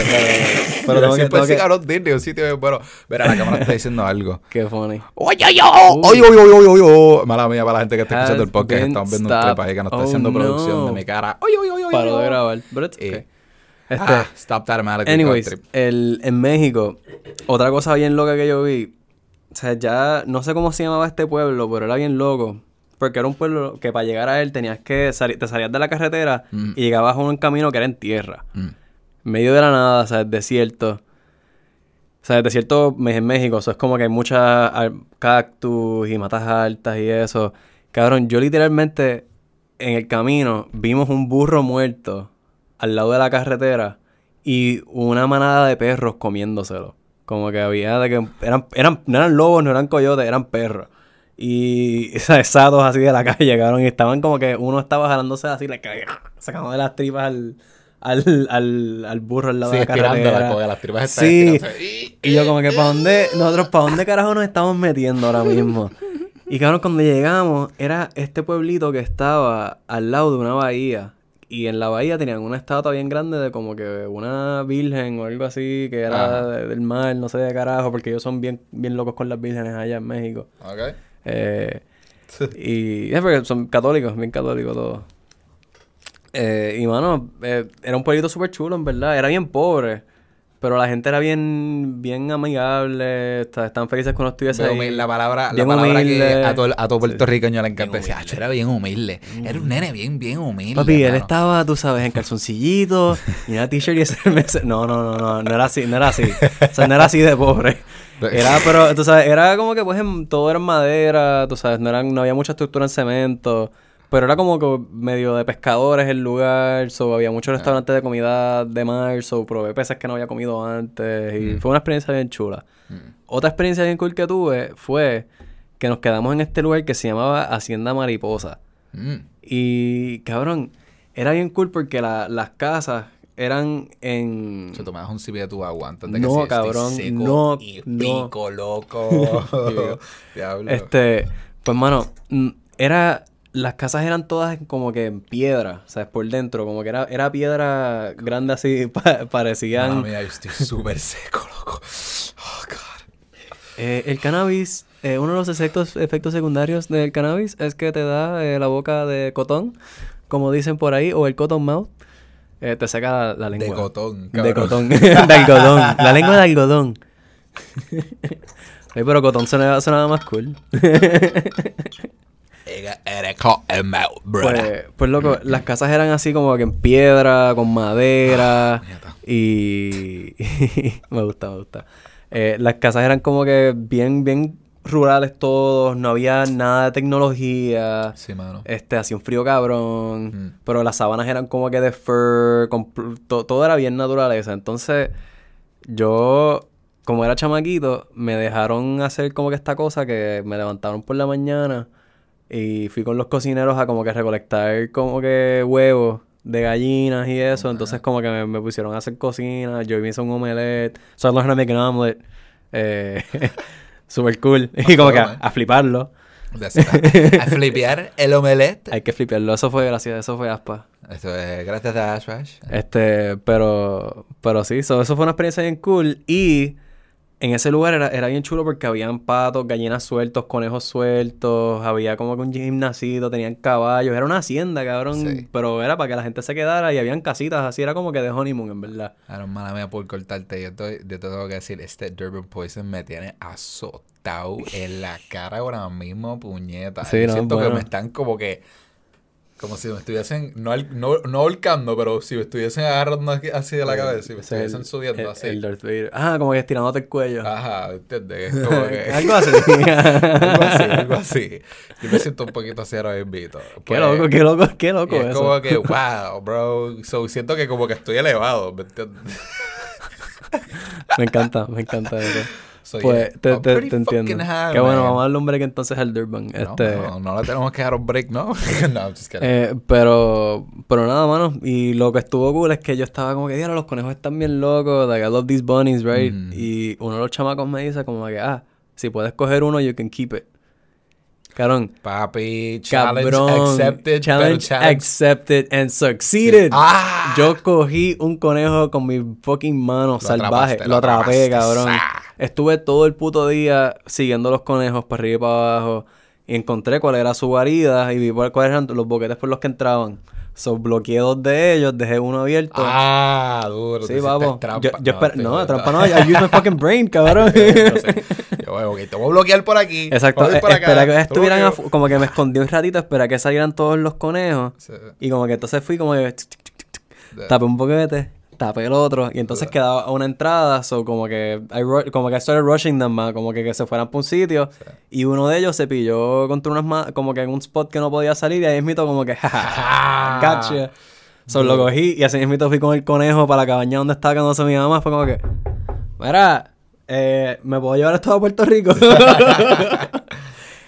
pero, tengo que, tengo sí, cabrón, Disney, un sitio bueno. Verá, la cámara está diciendo algo. Qué funny. Oye, oye, oye, oye, oye, oye, oye. Mala mía para la gente que está escuchando el podcast. Estamos viendo un clip ahí que nos está haciendo Oh, producción de mi cara. Oye, oye, oye, oye. Paró de grabar. Pero Eh, okay. Este, Ah, stop that anyways, el, en México, otra cosa bien loca que yo vi. O sea, ya no sé cómo se llamaba este pueblo, pero era bien loco. Porque era un pueblo que para llegar a él tenías que salir, te salías de la carretera Mm. y llegabas a un camino que era en tierra. Mm. Medio de la nada, o sea, es desierto. O sea, el desierto en México, eso es como que hay muchas cactus y matas altas y eso. Cabrón, yo literalmente en el camino vimos un burro muerto al lado de la carretera y una manada de perros comiéndoselo. Como que había de que eran, eran, no eran lobos, no eran coyotes, eran perros. Y ¿sabes? satos así de la calle, cabrón. Y estaban como que uno estaba jalándose así, le sacando de las tripas al, al, al, al burro al lado Sí, de la carretera. que las tripas están Sí. Y- yo como que para dónde, nosotros para dónde carajo nos estamos metiendo ahora mismo. Y cabrón, cuando llegamos, era este pueblito que estaba al lado de una bahía. Y en la bahía tenían una estatua bien grande de como que una virgen o algo así, que era de- del mar, no sé de carajo, porque ellos son bien, bien locos con las vírgenes allá en México. Ok. Eh, y es porque son católicos, bien católicos todos. Eh, y mano, eh, era un pueblito súper chulo, en verdad. Era bien pobre. Pero la gente era bien, bien amigable. está- Estaban felices uno estuviese ahí. la palabra, la palabra humilde. que a todo, a todo puertorriqueño le encanta. Bien Decía, humilde. "Acho, era bien humilde. Era un nene bien, bien humilde. Papi, él mano". estaba, tú sabes, en calzoncillito y una t-shirt y ese mes- No, no, no, no, no era así, no era así. O sea, no era así de pobre. Era, pero, tú sabes, era como que pues en- todo era en madera, tú sabes, no, eran, no había mucha estructura en cemento. Pero era como que medio de pescadores el lugar, so, había muchos restaurantes de comida de mar, so, probé peces que no había comido antes y fue una experiencia bien chula. Otra experiencia bien cool que tuve fue que nos quedamos en este lugar que se llamaba Hacienda Mariposa. Mm. Y cabrón, era bien cool porque la- las casas eran en. Se tomabas un sipi de tu agua antes de que No, estoy cabrón, seco no, y no. pico, loco. Diablo. Este, pues mano, era. Las casas eran todas como que en piedra, ¿sabes? Por dentro, como que era, era piedra grande así, pa- parecían. Mami, yo estoy súper seco, loco. Oh, God. Eh, el cannabis, eh, uno de los efectos, efectos secundarios del cannabis es que te da eh, la boca de cotón, como dicen por ahí, o el cotton mouth. Eh, te saca la, la lengua. De cotón, De cabrón. cotón. de algodón. La lengua de algodón. Oye, pero cotón sonaba, sonaba más cool. Brother. Pues, pues loco, las casas eran así como que en piedra, con madera. puñeta. y me gusta, me gusta. Eh, las casas eran como que bien, bien rurales todos, no había nada de tecnología. Sí, mano. Este, hacía un frío cabrón, Mm. pero las sábanas eran como que de fur, to- todo era bien naturaleza. Entonces, yo, como era chamaquito, me dejaron hacer como que esta cosa que me levantaron por la mañana y fui con los cocineros a como que recolectar como que huevos de gallinas y eso. Entonces, como que me, me pusieron a hacer cocina, yo me hice un omelette, so I learned how to make an omelet. Eh, super cool. Y como que a, fliparlo. A, flipear el omelette. Hay que fliparlo. Eso fue gracias, eso fue aspa. Esto es gracias a Ash Bash. Este, pero, pero sí, so, eso fue una experiencia bien cool. Y en ese lugar era, era bien chulo porque habían patos, gallinas sueltos, conejos sueltos, había como que un gimnasito, tenían caballos, era una hacienda, cabrón. Sí. Pero era para que la gente se quedara y habían casitas, así era como que de honeymoon, en verdad. Ahora, mala mía por cortarte. Yo, estoy- yo te tengo que decir, este Durban Poison me tiene azotado en la cara ahora mismo, puñeta. Sí, no, siento que me están como que... Como si me estuviesen, no, no, no ahorcando, pero si me estuviesen agarrando así de la cabeza, si me Ese es estuviesen subiendo el, así. el Darth Vader. Ah, como que estirándote el cuello. Ajá, ¿entiendes? Como que... Algo así. algo así, algo así. Yo me siento un poquito así ahora invito. qué loco, qué loco, qué loco es eso. como que, wow, bro. So, siento que como que estoy elevado, ¿me entiendes? Me encanta, me encanta eso. So, Pues yeah, te, I'm te, te entiendo. high, Qué bueno, vamos a darle un break entonces al Durban. No, Este, no, no le tenemos que dar un break, ¿no? no, just kidding. eh, pero, pero nada, mano. Y lo que estuvo cool es que yo estaba como que, diablo, los conejos están bien locos. Like, I love these bunnies, right? Mm. Y uno de los chamacos me dice como que, ah, si puedes coger uno, you can keep it. Cabrón. Papi, challenge Cabrón. accepted. Challenge, challenge... accepted and succeeded. ¡Ah! Yo cogí un conejo con mi fucking mano Lo salvaje. atrapaste, lo atrapé, cabrón. Estuve todo el puto día siguiendo los conejos para arriba y para abajo. Y encontré cuál era su guarida y vi cuál- cuáles eran los boquetes por los que entraban. So, bloqueé dos de ellos, dejé uno abierto. Ah, duro. sí, vamos. Yo, trampa. yo no, trampa no. I use my fucking brain, cabrón. No sé. Yo, te voy a bloquear por aquí. Exacto. a eh, acá, Espera que estuvieran afu- como que me escondí un ratito, espera que salieran todos los conejos. Sí. Y como que entonces fui como que tapé un boquete, tapé el otro y entonces quedaba una entrada, so como que I como que I started rushing them más, como que, que se fueran por un sitio y uno de ellos se pilló contra unas ma- como que en un spot que no podía salir y ahí mismo como que Ah. gotcha. So lo cogí y así mismo fui con el conejo para la cabaña donde estaba quedándose mi mamá, fue como que mira, eh, ¿me puedo llevar esto a Puerto Rico?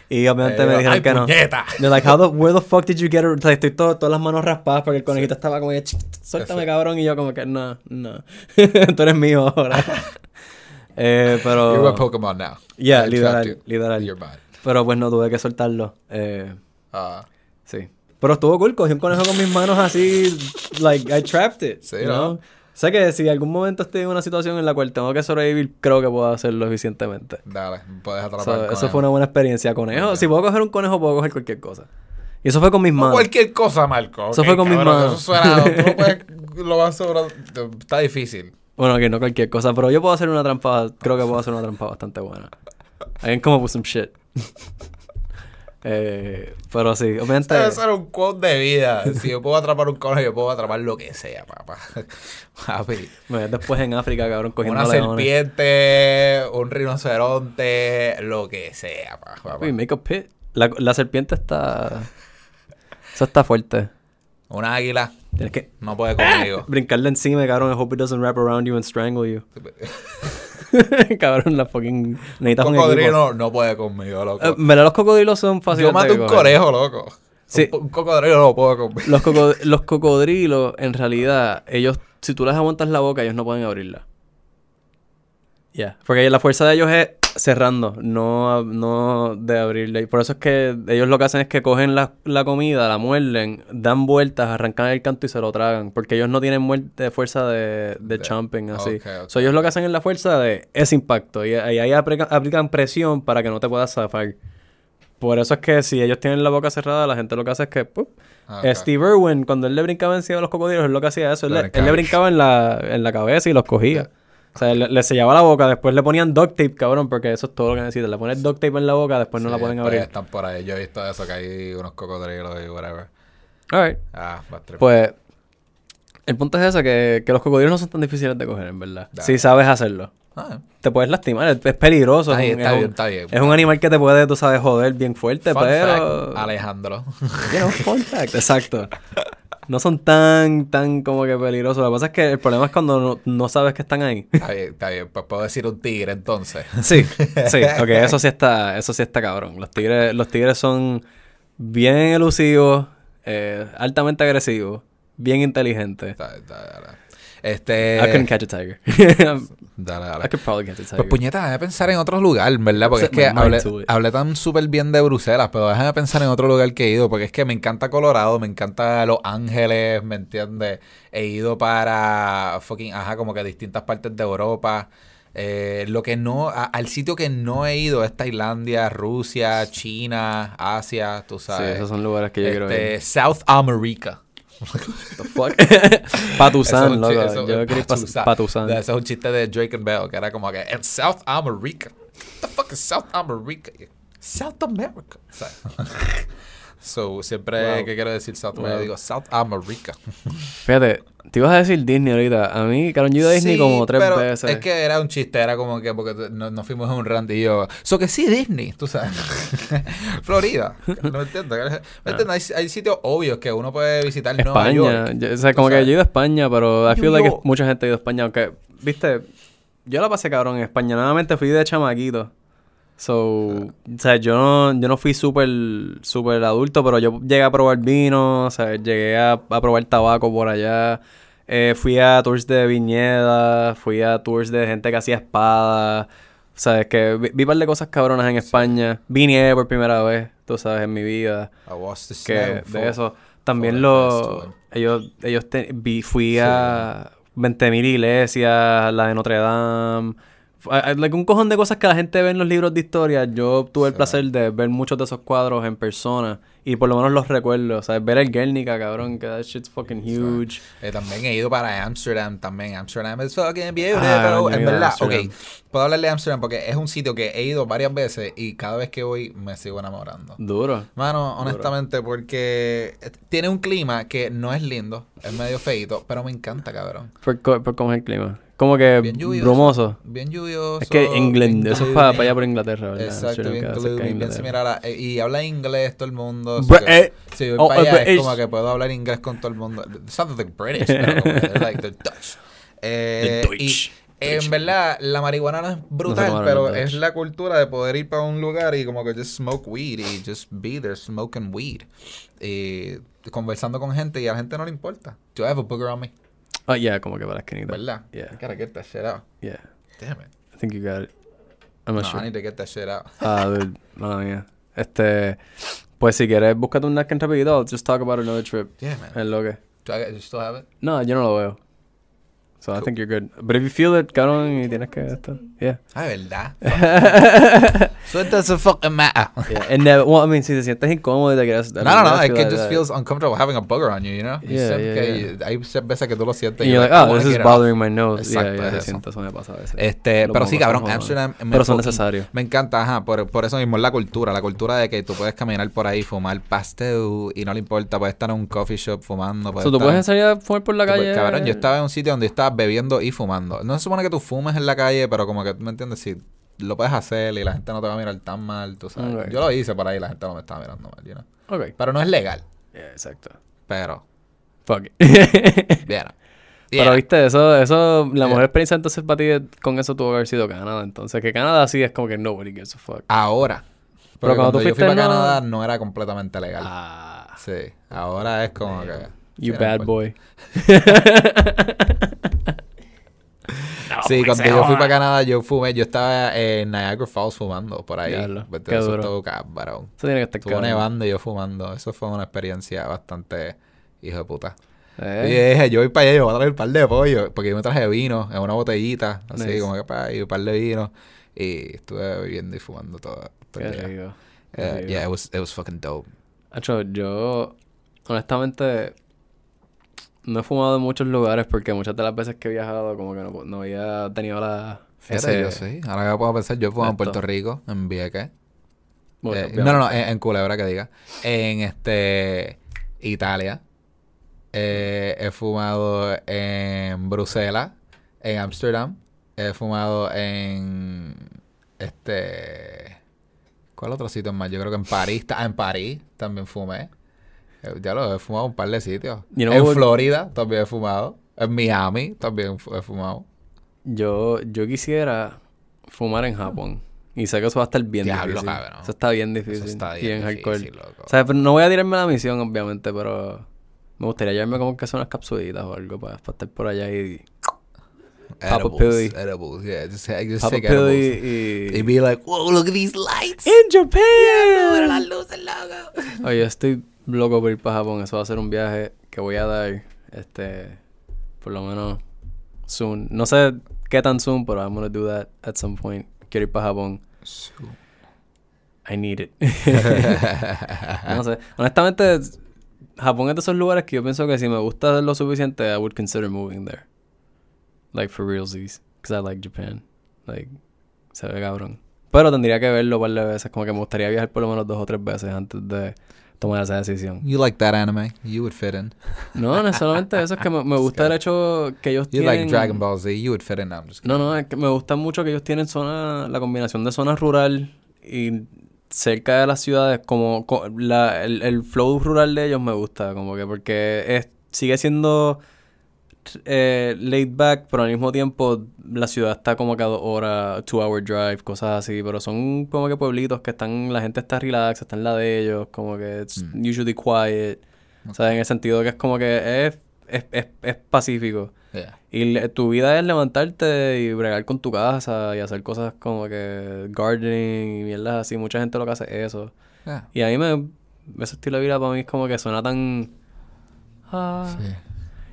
y obviamente Eh, me dijeron ¡ay, que no. puñeta! They're like, how the, where the fuck did you get it? O sea, estoy todo, todas las manos raspadas porque el conejito estaba como que, "Ch, ch, suéltame Ese. cabrón. Y yo como que, no, no. Tú eres mío ahora. eh, pero... You're a Pokémon now. Yeah, literal, literal. Pero pues no tuve que soltarlo. Eh, Ah, sí. Pero estuvo cool. Cogí un conejo con mis manos así, like, I trapped it. Sí, you ¿no? know? Sé que si algún momento estoy en una situación en la cual tengo que sobrevivir, creo que puedo hacerlo eficientemente. dale, puedes atrapar So, eso fue una buena experiencia. Conejo, si puedo coger un conejo, puedo coger cualquier cosa. Y eso fue con mis No manos. cualquier cosa, Marco. Eso fue con mis manos. Eso suena, tú no puedes, lo vas a sobrar. Está difícil. Bueno, que no cualquier cosa, pero yo puedo hacer una trampa, creo que puedo hacer una trampa bastante buena. Alguien como put some shit. eh, pero sí, obviamente. Debe ser un quote de vida. Si yo puedo atrapar un conejo, yo puedo atrapar lo que sea, papá. Papi. después en África, cabrón, cogiendo Una leones. serpiente, un rinoceronte, lo que sea, pa- papá. Uy, make a pit. La, la serpiente está. Eso está fuerte. Una águila Tienes que no puede conmigo. brincarle encima, cabrón. I hope it doesn't wrap around you and strangle you. cabrón, la fucking. Necesitas un cocodrilo no puede conmigo, loco. Eh, ¿verdad? los cocodrilos son fáciles yo mato un coger. conejo, loco. Sí. Un, un cocodrilo no puedo conmigo. Los, coco- los cocodrilos, en realidad, ellos, si tú les aguantas la boca, ellos no pueden abrirla. Ya. Porque la fuerza de ellos es cerrando, no, no de abrirla. Y por eso es que ellos lo que hacen es que cogen la, la comida, la muerden, dan vueltas, arrancan el canto y se lo tragan. Porque ellos no tienen muerte, fuerza de, de De- chomping, así. ok, ok, So, ellos lo que hacen es la fuerza de ese impacto. Y, y ahí aplican, aplican presión para que no te puedas zafar. Por eso es que si ellos tienen la boca cerrada, la gente lo que hace es que... ¡pup! Ah. Steve Irwin, cuando él le brincaba encima de los cocodrilos, él lo que hacía eso. Él, él le brincaba en la, en la cabeza y los cogía. O sea, le, le sellaba la boca, después le ponían duct tape, cabrón, porque eso es todo lo que necesitan. Le pones duct tape en la boca, después no la pueden abrir. Están por ahí. Yo he visto eso, que hay unos cocodrilos y whatever. Alright. Ah. Pues, el punto es ese, que, que los cocodrilos no son tan difíciles de coger, en verdad. Si sabes hacerlo. Ah, te puedes lastimar, es, es peligroso. ahí es, un, está es bien, un- está bien. es un animal que te puede, tú sabes, joder bien fuerte, Fun pero... fact, Alejandro. You know, fun fact, exacto. No son tan, tan como que peligrosos. Lo que pasa es que el problema es cuando no, no sabes que están ahí. está bien, está bien. Pues puedo decir un tigre entonces. Sí, sí, ok, eso sí está, eso sí está cabrón. Los tigres, los tigres son bien elusivos, eh, altamente agresivos, bien inteligentes. Dale, dale. Este. I couldn't catch a tiger. Dale, I dale. could probably catch a tiger. Pues puñeta, déjame pensar en otro lugar, ¿verdad? Porque es que hablé, tan súper bien de Bruselas, pero déjame pensar en otro lugar que he ido, porque es que me encanta Colorado, me encanta Los Ángeles, ¿me entiendes? He ido para fucking, ajá, como que distintas partes de Europa. Eh, lo que no, a- al sitio que no he ido es Tailandia, Rusia, China, Asia, tú Sí, sabes. esos son lugares que yo quiero Este, ir. South America. The fuck? Chi- loco. eso- Yo quería ir pa- Patuzán. Patuzán. Ese es un chiste de Drake and Bell, que era como que en South America. What the fuck is South America? South America. O sea, so, siempre Wow. que quiero decir South America, Wow. digo South America. Fíjate, te ibas a decir Disney ahorita. A mí, cabrón, yo ido a Disney Sí, como tres pero veces. Es que era un chiste, era como que porque no- nos fuimos en un rant y yo. So que sí, Disney, tú sabes. Florida. No me entiendes. ¿Me entiendes? Hay, hay sitios obvios que uno puede visitar Nueva España. York. Yo- o sea, como que sabes. yo he ido a España, pero I feel like York. mucha gente ha ido a España. Aunque, viste, yo la pasé cabrón en España. Nuevamente fui de chamaquito. So, o sea, yo no, yo no fui súper súper adulto, pero yo llegué a probar vino, o sea, llegué a, a probar tabaco por allá. Eh, fui a tours de viñedas, fui a tours de gente que hacía espadas. O sea, es que vi, vi un par de cosas cabronas en España. Vine por primera vez, tú sabes, en mi vida. I was the que for- de eso. También lo ellos ellos te- vi, fui a 20.000 iglesias la de Notre Dame like, un cojón de cosas que la gente ve en los libros de historia yo tuve el Sí. placer de ver muchos de esos cuadros en persona y por lo menos los recuerdo o sea ver el Guernica cabrón que that shit's fucking huge Eh, también he ido para Amsterdam también. Amsterdam es fucking beautiful. Ah, he en verdad, Amsterdam. ok. Puedo hablar de Amsterdam porque es un sitio que he ido varias veces y cada vez que voy me sigo enamorando. duro Mano, honestamente, porque eh, tiene un clima que no es lindo, es medio feito, pero me encanta, cabrón. por, por cómo es el clima como que Bien lluvioso. brumoso Bien lluvioso. es que England eso es para, gloomy. allá por Inglaterra ¿verdad? Exacto, bien similar a... eh, Y habla inglés todo el mundo. Br- so que- eh, si voy oh, para eh, allá es como que puedo hablar inglés con todo el mundo. Sounds like British, pero como que they're like the Dutch. Eh, The Deutsch. Y en verdad, la marihuana no es brutal, pero es la cultura de poder ir para un lugar y como que just smoke weed y just be there smoking weed. Y conversando con gente y a la gente no le importa. Do I have a booger on me? Oh yeah como que para la esquinita ¿Verdad? Yeah. I gotta get that shit out. yeah Damn it. I think you got it I'm No, not sure I need to get that shit out. Ah, dude, mala mía. Este, pues si quieres, búscate un napkin rapidito. I'll just talk about another trip. Yeah, man. Es lo que. Do I, you still have it? No, yo no lo veo. So I think you're good. But if you feel it, cabrón, y tienes que esto. Yeah. Ah, ¿verdad? so it doesn't fucking matter. yeah. And uh, well, I mean, si te sientes incómodo y te quieres. No, no, no. Es que it just feels uncomfortable having a booger on you, you know? Yeah, yeah, que- Hay veces que tú lo sientes Y you're like, I oh, this is bothering my nose. Exacto, yeah, yeah, eso. me pasa a veces. Este, Lo pero sí, cabrón, Amsterdam me Pero son necesarios. Me encanta, ajá, por, por eso mismo es la cultura, la cultura de que tú puedes caminar por ahí, fumar pastel y no le importa, puedes estar en un coffee shop fumando. So, tú estar- puedes salir a fumar por la tú calle. Cabrón, yo estaba en un sitio donde estaba bebiendo y fumando. No se supone que tú fumes en la calle, pero como que, ¿me entiendes? Si lo puedes hacer y la gente no te va a mirar tan mal, tú sabes. Yo lo hice por ahí y la gente no me estaba mirando mal, you know? Ok. Pero no es legal, Yeah, exacto. pero... Fuck it. Bien. Pero viste, eso, eso, la Yeah. mejor experiencia entonces para ti con eso tuvo que haber sido Canadá. Entonces, que Canadá sí es como que nobody gives a fuck. Ahora. Pero cuando cuando, tú yo fui fuiste, para no- Canadá no era completamente legal. Ah, Sí. Ahora es como que... you bad no. Sí, cuando yo fui para Canadá, yo fumé, yo estaba en Niagara Falls fumando por ahí. Diablo, Vete, qué eso duro. estuvo cabrón. Eso tiene que estar Estuvo cabrón. nevando y yo fumando. Eso fue una experiencia bastante hijo de puta. Y Eh, dije, yo voy para allá, yo voy a traer un par de pollo. Porque yo me traje vino en una botellita, así Nice. como que para y un par de vino. Y estuve bebiendo y fumando todo. todo qué rico. Yeah, rico. yeah, it was, it was fucking dope. Acho, yo, honestamente, no he fumado en muchos lugares porque muchas de las veces que he viajado, como que no, no había tenido la. Ese- yo sí. Ahora que puedo pensar, yo he fumado en. Puerto Rico, en Vieques. Bueno, Eh, no, no, no, en, en Culebra que diga. En este Italia. Eh, he fumado en Bruselas, en Ámsterdam, He fumado en. Este. ¿Cuál otro sitio más? Yo creo que en París. Ah, en París también fumé. Eh, Ya lo he fumado en un par de sitios. You know en Florida también he fumado. En Miami también he fumado. Yo, yo quisiera fumar en Japón. Y sé que eso va a estar bien Diablo, difícil. cabrón. Eso está bien difícil. Eso está y bien difícil, loco. O sea, no voy a tirarme la misión, obviamente, pero me gustaría llevarme como que son unas capsulitas o algo para, para estar por allá y Edibles, Pilly. edibles, yeah. Just, just Papa take edibles. y... Y be like, whoa, look at these lights. ¡In Japan! las luces, loco. Oye, estoy loco por ir para Japón. Eso va a ser un viaje que voy a dar, este, por lo menos, soon. No sé qué tan soon, pero I'm gonna do that at some point. Quiero ir para Japón. I need it. no sé. Honestamente, Japón es de esos lugares que yo pienso que si me gusta lo suficiente, I would consider moving there. Like, for realsies. Because I like Japan. Like, se ve cabrón. Pero tendría que verlo un par de veces. Como que me gustaría viajar por lo menos dos o tres veces antes de tomar esa decisión. You like that anime? You would fit in. No, no solamente eso. Es que me, me gusta el hecho que ellos You tienen... like Dragon Ball Z? You would fit in. No, I'm just kidding. No, no, es que me gusta mucho que ellos tienen zona, la combinación de zona rural y cerca de las ciudades, como co- la, el, el flow rural de ellos me gusta, como que porque es, sigue siendo eh, laid back, pero al mismo tiempo la ciudad está como que a dos horas, two hour drive, cosas así, pero son como que pueblitos que están, la gente está relax, está en la de ellos, como que it's Mm. usually quiet, o sea, en el sentido que es como que es, es, es, es pacífico. Yeah. Y le- tu vida es levantarte y bregar con tu casa y hacer cosas como que gardening y mierdas así. Mucha gente lo que hace es eso. Yeah. Y a mí me... Ese estilo de vida para mí es como que suena tan... ah. Sí.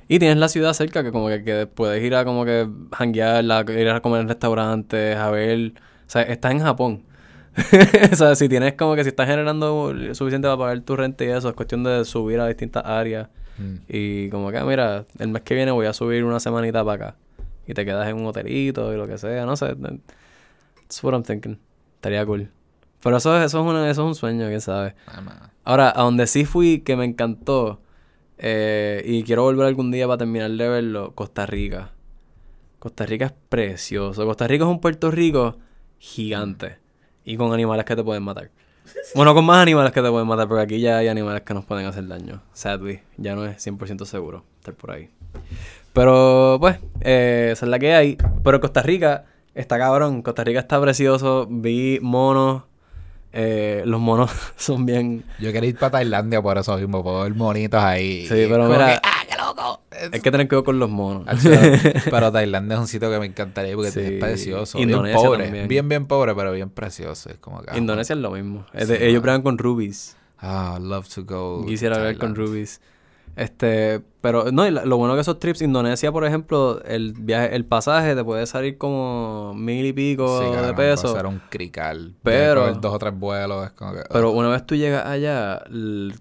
Y tienes la ciudad cerca que como que, que puedes ir a como que janguear, la- ir a comer en restaurantes, a ver... O sea, estás en Japón. o sea, si tienes como que si estás generando suficiente para pagar tu renta y eso, es cuestión de subir a distintas áreas. Mm. Y como que, ah, mira, el mes que viene voy a subir una semanita para acá. Y te quedas en un hotelito y lo que sea, no sé. That's what I'm thinking. Estaría cool. Pero eso, eso, es, una, eso es un sueño, quién sabe. Ah. Ahora, a donde sí fui que me encantó eh, y quiero volver algún día para terminar de verlo, Costa Rica. Costa Rica es precioso. Costa Rica es un Puerto Rico gigante y con animales que te pueden matar. Bueno, con más animales que te pueden matar, porque aquí ya hay animales que nos pueden hacer daño. Sadly, ya no es 100% seguro estar por ahí. Pero, pues, eh, esa es la que hay. Pero Costa Rica está cabrón. Costa Rica está precioso. Vi monos. Eh, los monos son bien... Yo quería ir para Tailandia por eso mismo, por ver monitos ahí. Sí, pero mira- que, ¡Ah, qué loco! Hay que tener cuidado con los monos. pero Tailandia es un sitio que me encantaría porque Sí. es precioso. Indonesia bien pobre. también. Bien, bien pobre, pero bien precioso. Es como ah, Indonesia es lo mismo. Es Sí, ellos mano. bregan con rubies. Ah, love to go. Quisiera ver con rubies. Este, pero no, y la- lo bueno que esos trips, Indonesia, por ejemplo, el viaje, el pasaje te puede salir como mil y pico Sí, de pesos. ser un crical. Pero- Pero... dos o tres vuelos, es como que... ah. Pero una vez tú llegas allá,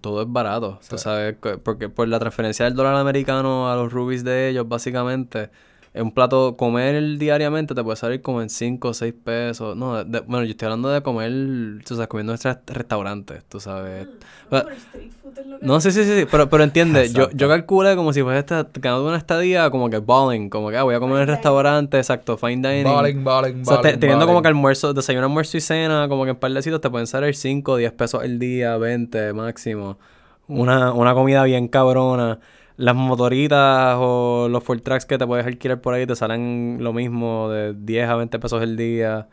todo es barato. Tú Sí. sabes, que- porque por la transferencia del dólar americano a los rubies de ellos, básicamente, en un plato, comer diariamente te puede salir como en 5 o 6 pesos. No, de- bueno, yo estoy hablando de comer, tú sabes, comiendo en resta- restaurantes, tú sabes. Ah, Pero- pero street food es lo que No, sí, sí, sí, sí, pero, pero entiende, yo, yo calculé como si fuese esta, ganando una estadía como que balling, como que ah, voy a comer en Fine restaurante, exacto, fine dining. Balling, balling, O sea, te- balling, teniendo como que almuerzo, desayuno, almuerzo y cena, como que en par de sitios te pueden salir 5 o 10 pesos el día, 20 máximo. Una, una comida bien cabrona. Las motoritas o los full tracks que te puedes alquilar por ahí te salen lo mismo, de 10 a 20 pesos el día.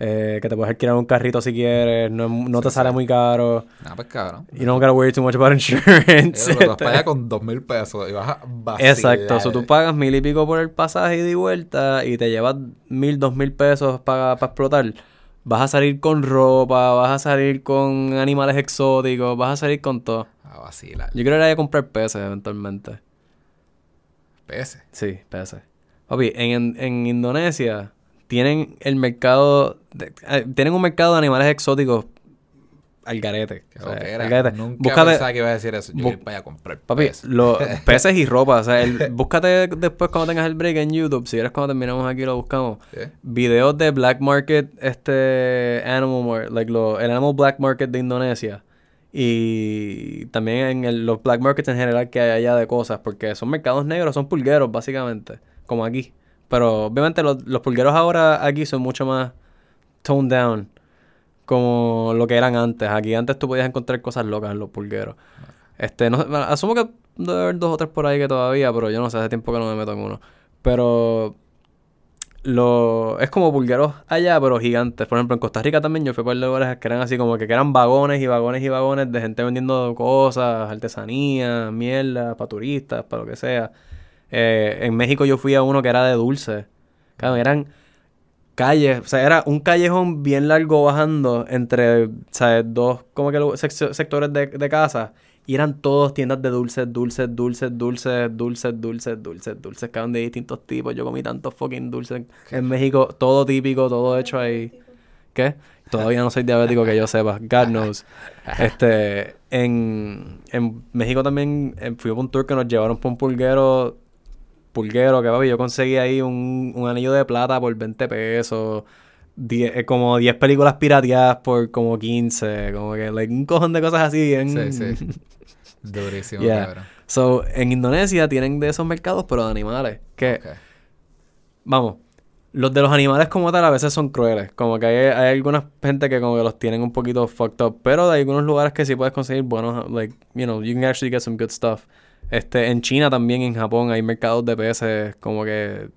Eh, que te puedes alquilar un carrito si quieres, no, no te Sí, sale sí. muy caro. Nah, pues cabrón. You don't gotta worry too much about insurance. Pero vas para allá con dos mil pesos y vas a vacilar. Exacto, so tú pagas mil y pico por el pasaje y vuelta y te llevas mil, dos mil pesos para explotar. Vas a salir con ropa, vas a salir con animales exóticos, vas a salir con todo. A vacilar. Yo quiero ir a comprar peces eventualmente. Peces. Sí, peces. Papi, en, en Indonesia tienen el mercado, de- eh, tienen un mercado de animales exóticos al garete. O sea, al garete. Nunca Búscate- pensaba que iba a decir eso. Yo voy a comprar Papi, peces. los peces y ropa. O sea, el- búscate después cuando tengas el break en YouTube. Si quieres cuando terminamos aquí lo buscamos. ¿Sí? Videos de Black Market, este Animal Market, like lo- el Animal Black Market de Indonesia. Y también en el- los Black Markets en general que hay allá de cosas. Porque son mercados negros, son pulgueros básicamente. Como aquí. Pero obviamente los, los pulgueros ahora aquí son mucho más toned down. Como lo que eran antes. Aquí antes tú podías encontrar cosas locas en los pulgueros. Este, no, asumo que debe haber dos o tres por ahí que todavía, pero yo no sé, hace tiempo que no me meto en uno. Pero lo, es como pulgueros allá, pero gigantes. Por ejemplo, en Costa Rica también yo fui por lugares que eran así como que, que eran vagones y vagones y vagones de gente vendiendo cosas, artesanía, mierda, para turistas, para lo que sea. Eh, en México yo fui a uno que era de dulce. Claro, eran calles, o sea, era un callejón bien largo bajando entre, ¿sabes? Dos como que sectores de, de casa. Y eran todos tiendas de dulces, dulces, dulces, dulces, dulces, dulces, dulces, dulces, cada uno de distintos tipos. Yo comí tantos fucking dulces en México, todo típico, todo hecho ahí. ¿Qué? Todavía no soy diabético que yo sepa. God knows. Este, en, en México también eh, fui a un tour que nos llevaron por un pulguero. Pulguero, que papi, yo conseguí ahí un, un anillo de plata por 20 pesos. Die- eh, como 10 películas pirateadas por como 15. Como que, like, un cojón de cosas así. bien- Sí, sí. Durísimo, Yeah. cabrón. So, en Indonesia tienen de esos mercados, pero de animales. Que, vamos, los de los animales como tal a veces son crueles. Como que hay, hay algunas gente que como que los tienen un poquito fucked up. Pero hay algunos lugares que sí puedes conseguir buenos, like, you know, you can actually get some good stuff. Este, en China también, en Japón, hay mercados de peces como que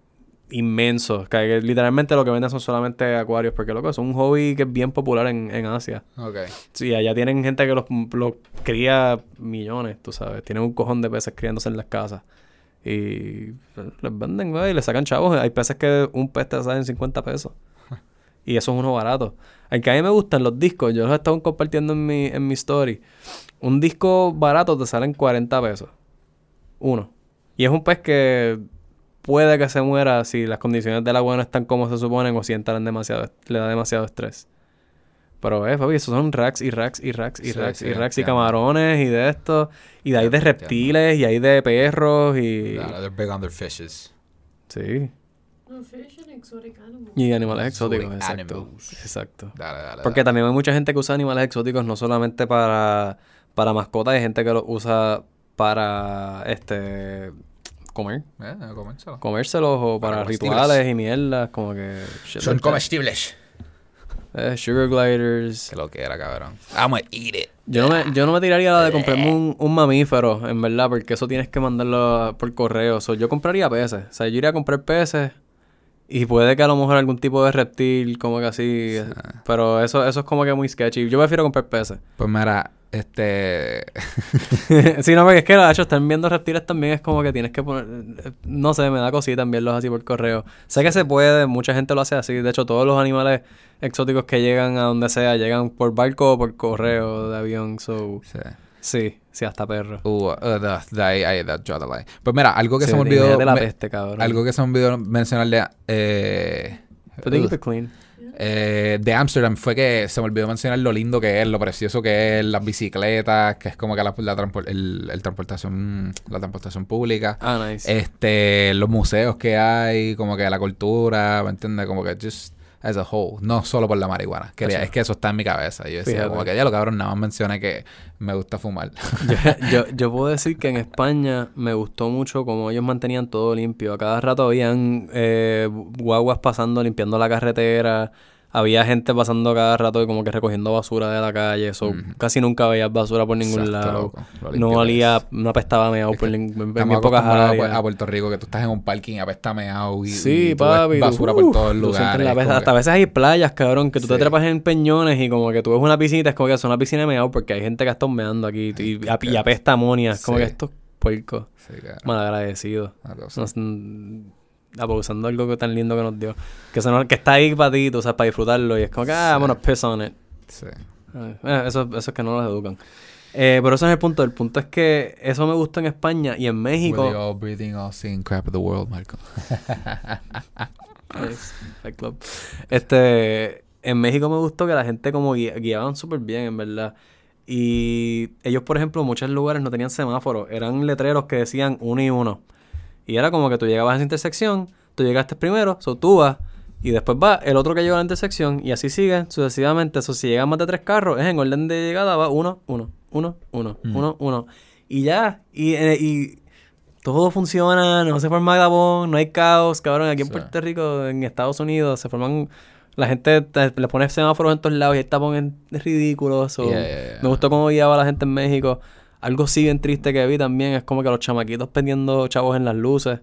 inmensos. Que, que literalmente lo que venden son solamente acuarios. Porque, loco, es un hobby que es bien popular en, en Asia. Ok. Sí, allá tienen gente que los, los cría millones, tú sabes. Tienen un cojón de peces criándose en las casas. Y les venden, güey, y les sacan chavos. Hay peces que un pez te sale en 50 pesos. Y eso es uno barato. Aunque a mí me gustan los discos, yo los he estado compartiendo en mi, en mi story. Un disco barato te sale en 40 pesos. Uno. Y es un pez que puede que se muera si las condiciones del agua no están como se suponen o si entran demasiado, le da demasiado estrés. Pero eh, papi, esos son racks y racks y racks y Sí, racks sí, y racks y camarones y de esto. Y de ahí de entiendo. reptiles y ahí de perros y... They're big on their fishes. Sí. No, fish and exotic animals. Y animales Exotic exóticos, exacto. animals. Exacto. Dale, dale, Porque dale. también hay mucha gente que usa animales exóticos no solamente para, para mascotas, hay gente que los usa para este comer, Eh, comérselo. comérselos o para, Para rituales y mierdas, como que Son like comestibles. Eh, sugar gliders. Que lo que era, cabrón. I'm gonna eat it. Yo no me, yo no me tiraría la de comprarme un, un mamífero, en verdad, porque eso tienes que mandarlo por correo. So, yo compraría peces. O sea, yo iría a comprar peces y puede que a lo mejor algún tipo de reptil, como que así. Pero eso, eso es como que muy sketchy. Yo prefiero comprar peces. Pues mira, este. sí, no, porque es que de hecho están viendo reptiles también es como que tienes que poner, no sé, me da cosita enviarlos así por correo. Sé que se puede, mucha gente lo hace así. De hecho, todos los animales exóticos que llegan a donde sea, llegan por barco o por correo de avión. So, sí. sí, sí, hasta perro. Uh, uh, the-. Pues mira, algo que Sí, se me olvidó. de la me- peste, cabrón. algo que se me olvidó mencionarle. Eh, uh, clean. Eh, de Amsterdam fue que se me olvidó mencionar lo lindo que es, lo precioso que es, las bicicletas, que es como que la, la transpor- el, el transportación, la transportación pública. Ah, nice. Este, los museos que hay, como que la cultura, ¿me entiendes? Como que just as a whole, no solo por la marihuana. Es que eso está en mi cabeza. Yo decía, Fíjate. como que ya lo cabrón, nada más mencioné que me gusta fumar. yo, yo, yo puedo decir que en España me gustó mucho como ellos mantenían todo limpio. A cada rato habían eh, guaguas pasando, limpiando la carretera. Había gente pasando cada rato y como que recogiendo basura de la calle. So. Casi nunca veías basura por ningún Exacto, lado. loco. No olía, no apestaba meado Es por que ning- en, en Estamos bien pocas acostumbrados áreas. a, Puerto Rico, que tú estás en un parking y apesta meao y, Sí, y papi. basura uh, por todos tú sientes lugares. la Hasta a que- veces hay playas, cabrón, que tú te trepas en peñones y como que tú ves una piscinita, es como que es una piscina de meado porque hay gente que está meando aquí y, y, apesta amonia. Es como Sí. que estos puercos. Sí, claro. Malagradecidos. Mm, abusando de algo tan lindo que nos dio. Que, se nos- que está ahí para ti, tú sabes, para disfrutarlo. Y es como que, ah, bueno, piss on it. Sí. Eh, eso, eso es que no los educan. Eh, pero ese es el punto. El punto es que eso me gusta en España y en México. We're all breathing, all seeing crap of the world, Marco. Este, en México me gustó que la gente como guia- guiaban súper bien, en verdad. Y ellos, por ejemplo, en muchos lugares no tenían semáforos. Eran letreros que decían uno y uno. Y era como que tú llegabas a esa intersección, tú llegaste primero, so tú vas, y después va el otro que llegó a la intersección, y así sigue sucesivamente. Eso si llegan más de tres carros, es en orden de llegada, va uno, uno, uno, uno, Mm. uno, uno. Y ya, y, eh, y todo funciona, no se forma tapón, no hay caos, cabrón. Aquí en Sí. Puerto Rico, en Estados Unidos, se forman. La gente te- le pone semáforos en todos lados y el tapón es ridículo. so, Yeah, yeah, yeah. Me gustó cómo guiaba a la gente en México. Algo sí bien triste que vi también es como que los chamaquitos pendiendo chavos en las luces.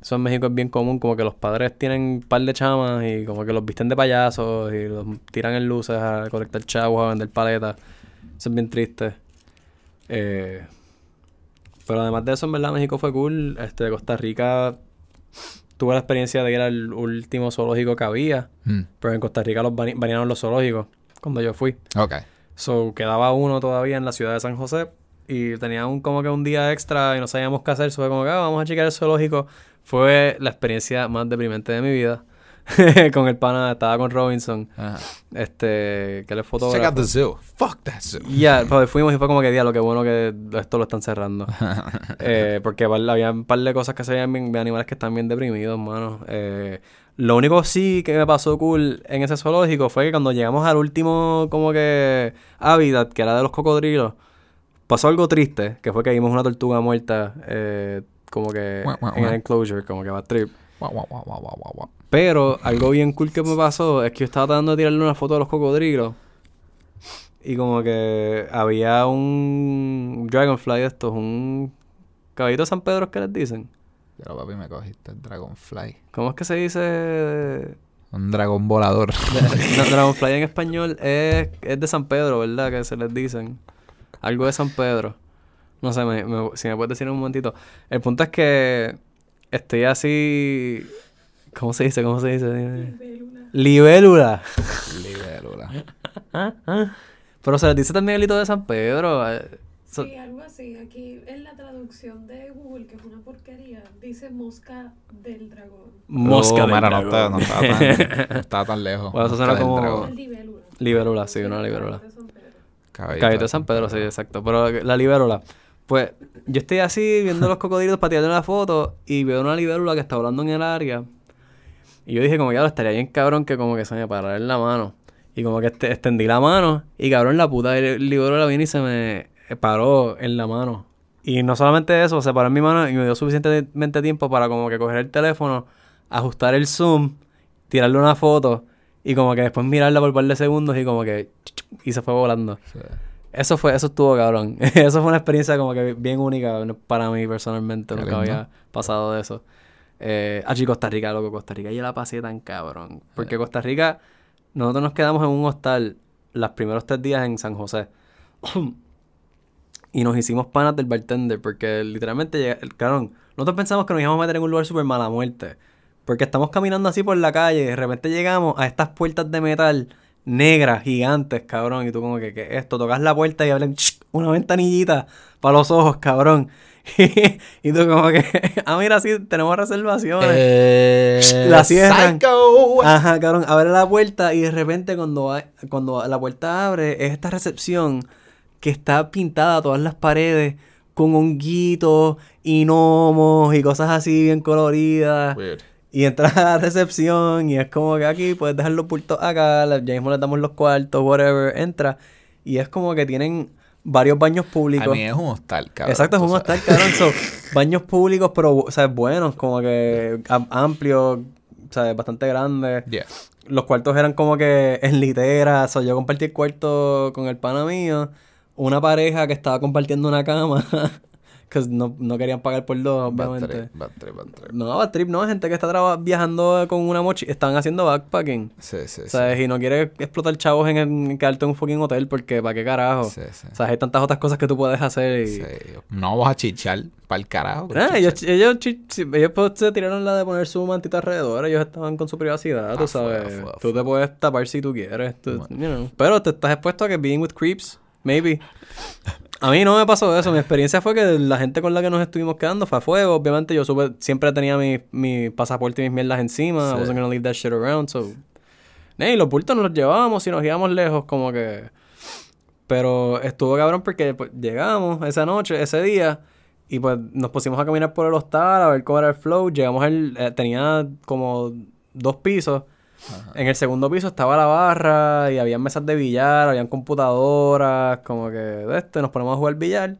Eso en México es bien común, como que los padres tienen un par de chamas y como que los visten de payasos y los tiran en luces a colectar chavos, a vender paletas. Eso es bien triste. Eh, pero además de eso, en verdad, México fue cool. Este, Costa Rica tuve la experiencia de ir al último zoológico que había. Mm, Pero en Costa Rica los banearon los zoológicos cuando yo fui. Ok. So, quedaba uno todavía en la ciudad de San José y tenía un, como que un día extra y no sabíamos qué hacer. Fue como que "Ah, vamos a checar el zoológico. Fue la experiencia más deprimente de mi vida. con el pana, estaba con Robinson, Ajá. este, que él es Check out fotógrafo. the zoo. Fuck that zoo. Ya, pues fuimos y fue como que, día, lo que bueno que esto lo están cerrando. Eh, porque había un par de cosas que se veían bien, de animales que están bien deprimidos, mano. Eh, lo único sí que me pasó cool en ese zoológico fue que cuando llegamos al último, como que, hábitat, que era de los cocodrilos, pasó algo triste, que fue que vimos una tortuga muerta, eh, como que Guau, guau, en el enclosure, como que va trip. Pero algo bien cool que me pasó es que yo estaba tratando de tirarle una foto de los cocodrilos. Y como que había un dragonfly de estos, un caballito de San Pedro que les dicen. Ya lo papi me cogiste el Dragonfly. ¿Cómo es que se dice? Un dragón volador. No, dragonfly en español es, es de San Pedro, ¿verdad? Que se les dicen. Algo de San Pedro. No sé, me- me- si me puedes decir en un momentito. El punto es que estoy así... ¿Cómo se dice? ¿Cómo se dice? Libélula. Libélula. Libélula. Pero se les dice también el hito de San Pedro. eh, so- Sí, algo así. Aquí en la traducción de Google, que es una porquería, dice mosca del dragón. Mosca Oh, del mira, no, dragón. estaba, no, estaba tan, no estaba tan lejos. Bueno, eso suena como- libélula. Libélula, sí, una libélula. Caballito Caballito San Pedro, sí, exacto. Pero la libélula. Pues yo estoy así viendo los cocodrilos tirarle la foto y veo una libélula que está volando en el área. Y yo dije como que "Diablo, estaría bien cabrón que como que se me parara en la mano. Y como que este- extendí la mano y cabrón la puta libélula vino y se me paró en la mano. Y no solamente eso, se paró en mi mano y me dio suficientemente tiempo para como que coger el teléfono, ajustar el zoom, tirarle una foto y como que después mirarla por un par de segundos y como que... Y se fue volando. Sí. Eso fue, eso estuvo cabrón. eso fue una experiencia como que bien única para mí personalmente. Qué Nunca lindo. había pasado de eso. Eh, allí Costa Rica, loco, Costa Rica. Yo la pasé tan cabrón. Porque Costa Rica, nosotros nos quedamos en un hostal los primeros tres días en San José. y nos hicimos panas del bartender. Porque literalmente, llega- el cabrón, nosotros pensamos que nos íbamos a meter en un lugar súper mala muerte. Porque estamos caminando así por la calle y de repente llegamos a estas puertas de metal negras, gigantes, cabrón. Y tú como que, ¿qué es esto? Tocas la puerta y abren una ventanillita para los ojos, cabrón. y tú como que, ah, mira, sí, tenemos reservaciones. Eh, La cierran. Psycho. Ajá, cabrón, abre la puerta y de repente cuando, va- cuando la puerta abre es esta recepción que está pintada a todas las paredes con honguitos y gnomos y cosas así bien coloridas. Weird. Y entras a la recepción y es como que aquí puedes dejar los bultos acá, ya mismo les damos los cuartos, whatever, entra. Y es como que tienen varios baños A públicos. mí es un hostal, cabrón. Exacto, es un hostal, cabrón. So, baños públicos, pero, o sea, buenos, como que am- amplios, o sea, bastante grandes. Yeah. Los cuartos eran como que en literas. So, yo compartí el cuarto con el pana mío. Una pareja que estaba compartiendo una cama. Que no, no querían pagar por dos, Bad obviamente. trip, bad trip, bad trip. No, bad trip no, gente que está viajando con una mochila, están haciendo backpacking. Sí, sí, sí. ¿Sabes? Y no quiere explotar chavos en, en quedarte en un fucking hotel porque ¿para qué carajo? Sí, sí. Sea, hay tantas otras cosas que tú puedes hacer y... Sí. No vas a chichar para el carajo. Ah, ellos, chichar. ellos, chi- sí, ellos pues, se tiraron la de poner su mantita alrededor. Ellos estaban con su privacidad, tú Ah, fue, sabes. Tú te puedes tapar si tú quieres. tú- you know. Pero te estás expuesto a que being with creeps, maybe. A mí no me pasó eso. Mi experiencia fue que la gente con la que nos estuvimos quedando fue a fuego. Obviamente yo supe, siempre tenía mi, mi pasaporte y mis mierdas encima. Sí. I wasn't gonna leave that shit around, so... Hey, los bultos nos los llevábamos y nos íbamos lejos, como que... Pero estuvo cabrón porque pues, llegamos esa noche, ese día, y pues nos pusimos a caminar por el hostal a ver cómo era el flow. Llegamos al... eh, tenía como dos pisos. En el segundo piso estaba la barra y había mesas de billar, habían computadoras, como que de este, nos ponemos a jugar billar.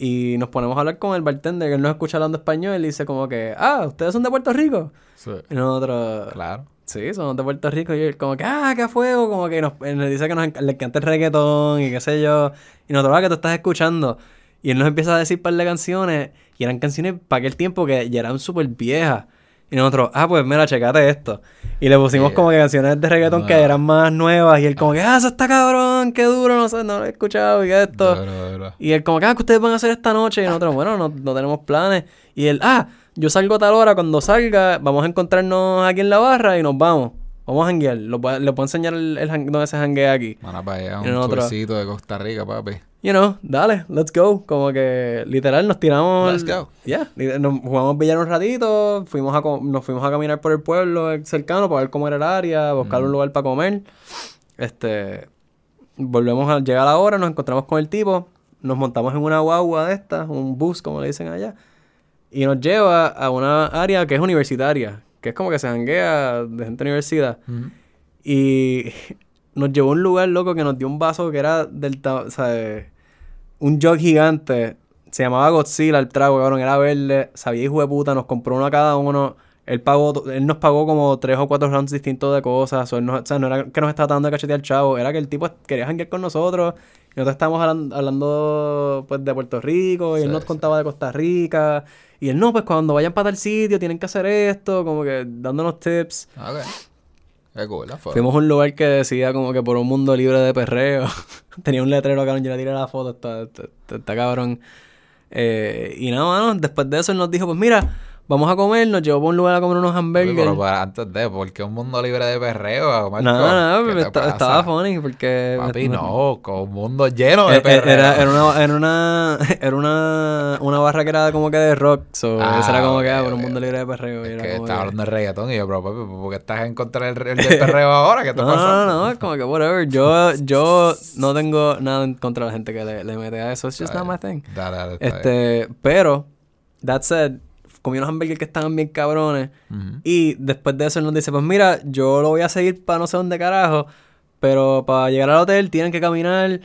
Y nos ponemos a hablar con el bartender, que él nos escucha hablando español y dice como que, ah, ¿ustedes son de Puerto Rico? Sí. Y nosotros, Claro. sí, somos de Puerto Rico. Y él como que, ah, qué fuego, como que nos, nos dice que nos le encanta el reggaetón y qué sé yo. Y nosotros, ah, que tú estás escuchando. Y él nos empieza a decir un par de canciones, y eran canciones para aquel tiempo que ya eran súper viejas. Y nosotros, ah, pues mira, checate esto. Y le pusimos Yeah. como que canciones de reggaetón que eran más nuevas. Y él como que, ah, eso está cabrón, qué duro, no sé, no lo he escuchado y esto. Duro, duro. Y él como que, ah, ¿qué ustedes van a hacer esta noche? Y nosotros, bueno, no, no tenemos planes. Y él, ah, yo salgo a tal hora, cuando salga, vamos a encontrarnos aquí en la barra y nos vamos. Vamos a janguear. Lo puedo- le puedo enseñar el, el dónde se janguea aquí. Mana para allá, un tourcito de Costa Rica, papi. You know, dale, let's go. Como que literal nos tiramos. Let's go. Ya, yeah, nos jugamos billar un ratito, fuimos a nos fuimos a caminar por el pueblo cercano para ver cómo era el área, buscar un lugar para comer. Este, volvemos a llegar a la hora, nos encontramos con el tipo, nos montamos en una guagua de estas, un bus como le dicen allá, y nos lleva a una área que es universitaria, que es como que se janguea de gente de universidad. Y nos llevó a un lugar loco que nos dio un vaso que era del o sea, un jug gigante. Se llamaba Godzilla el trago, cabrón, era verde, sabía hijo de puta, nos compró uno a cada uno. Él pagó, él nos pagó como tres o cuatro rounds distintos de cosas. O, él nos- o sea, no era que nos estaba dando de cachetear al chavo, era que el tipo quería janguear con nosotros. Y nosotros estábamos hablan- hablando, pues de Puerto Rico, y él nos sí. contaba de Costa Rica. Y él, no, pues cuando vayan para tal sitio tienen que hacer esto, como que dándonos tips. Ok. Qué cool, la foto. Fuimos a un lugar que decía como que por un mundo libre de perreo. Tenía un letrero, cabrón. Yo le tiré la foto. Está, está- está- está cabrón. Eh, y nada, mano. Después de eso él nos dijo, pues mira, vamos a comer. Nos llevó para un lugar a comer unos Oye, hamburgers. Pero para antes de, porque un mundo libre de perreo? No, no, ¿Qué estaba funny porque... Papi, me- no, con un mundo lleno de Eh, eh, perreo. Era, era una, era una, era una, una barra que era como que de rock. So, Ah, eso era como que ok, ah, por un mundo libre de perreo. Es que estaba que- hablando de reggaetón y yo, pero papi, ¿por qué estás en contra del, del perreo ahora? ¿Qué te No, pasa? no, no, no, es como que whatever. Yo, yo no tengo nada en contra de la gente que le, le mete a eso. It's just not my thing. Dale, dale, está Este, pero, that said, comí unos hamburgues que estaban bien cabrones. Y después de eso él nos dice, pues mira, yo lo voy a seguir para no sé dónde carajo. Pero para llegar al hotel tienen que caminar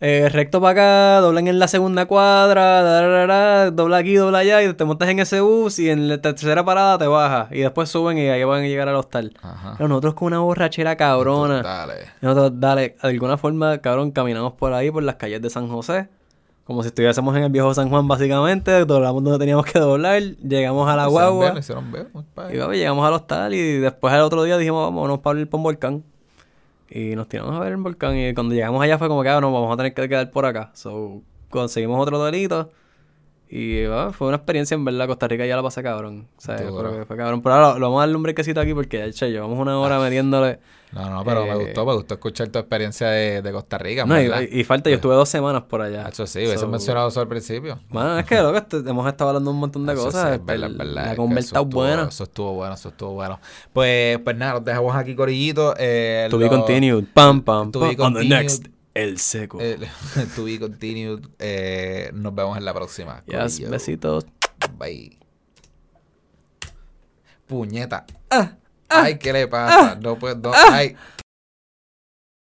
eh, recto para acá, doblan en la segunda cuadra, da, da, da, dobla aquí, dobla allá, y te montas en ese bus y en la tercera parada te bajas. Y después suben y ahí van a llegar al hostal. Ajá. Pero nosotros con una borrachera cabrona. Dale. Nosotros, dale, de alguna forma, cabrón, caminamos por ahí, por las calles de San José. Como si estuviésemos en el viejo San Juan, básicamente. Doblamos donde teníamos que doblar. Llegamos a la ver, guagua. ver. Y papi, llegamos al hostal y después al otro día dijimos, vámonos para por un volcán. Y nos tiramos a ver el volcán. Y cuando llegamos allá fue como que, ah, no, vamos a tener que quedar por acá. So, conseguimos otro delito. Y ah, fue una experiencia en verdad. Costa Rica ya la pasé cabrón. O sea, que fue cabrón. Pero ahora lo, lo vamos a darle un brequecito aquí porque ya llevamos una hora metiéndole. No, no, pero me Eh, gustó, me gustó escuchar tu experiencia de, de Costa Rica, No, y, falta, yo estuve dos semanas por allá. Eso sí, hubiese So, mencionado eso al principio. Bueno, es que loco, este- hemos estado hablando un montón de Eso cosas. sí, es verdad, es verdad, La es conversa eso estuvo- buena. Eso estuvo bueno, eso estuvo bueno. Pues, pues nada, los dejamos aquí, Corillito. Eh, To be lo- continued. Pam, pam, To pam. be On the continued. next, el seco. eh, to be continued. Eh, nos vemos en la próxima. Yes, Corillo. besitos. Bye. Puñeta. Ay, ¿qué le pasa? No puedo. Ay.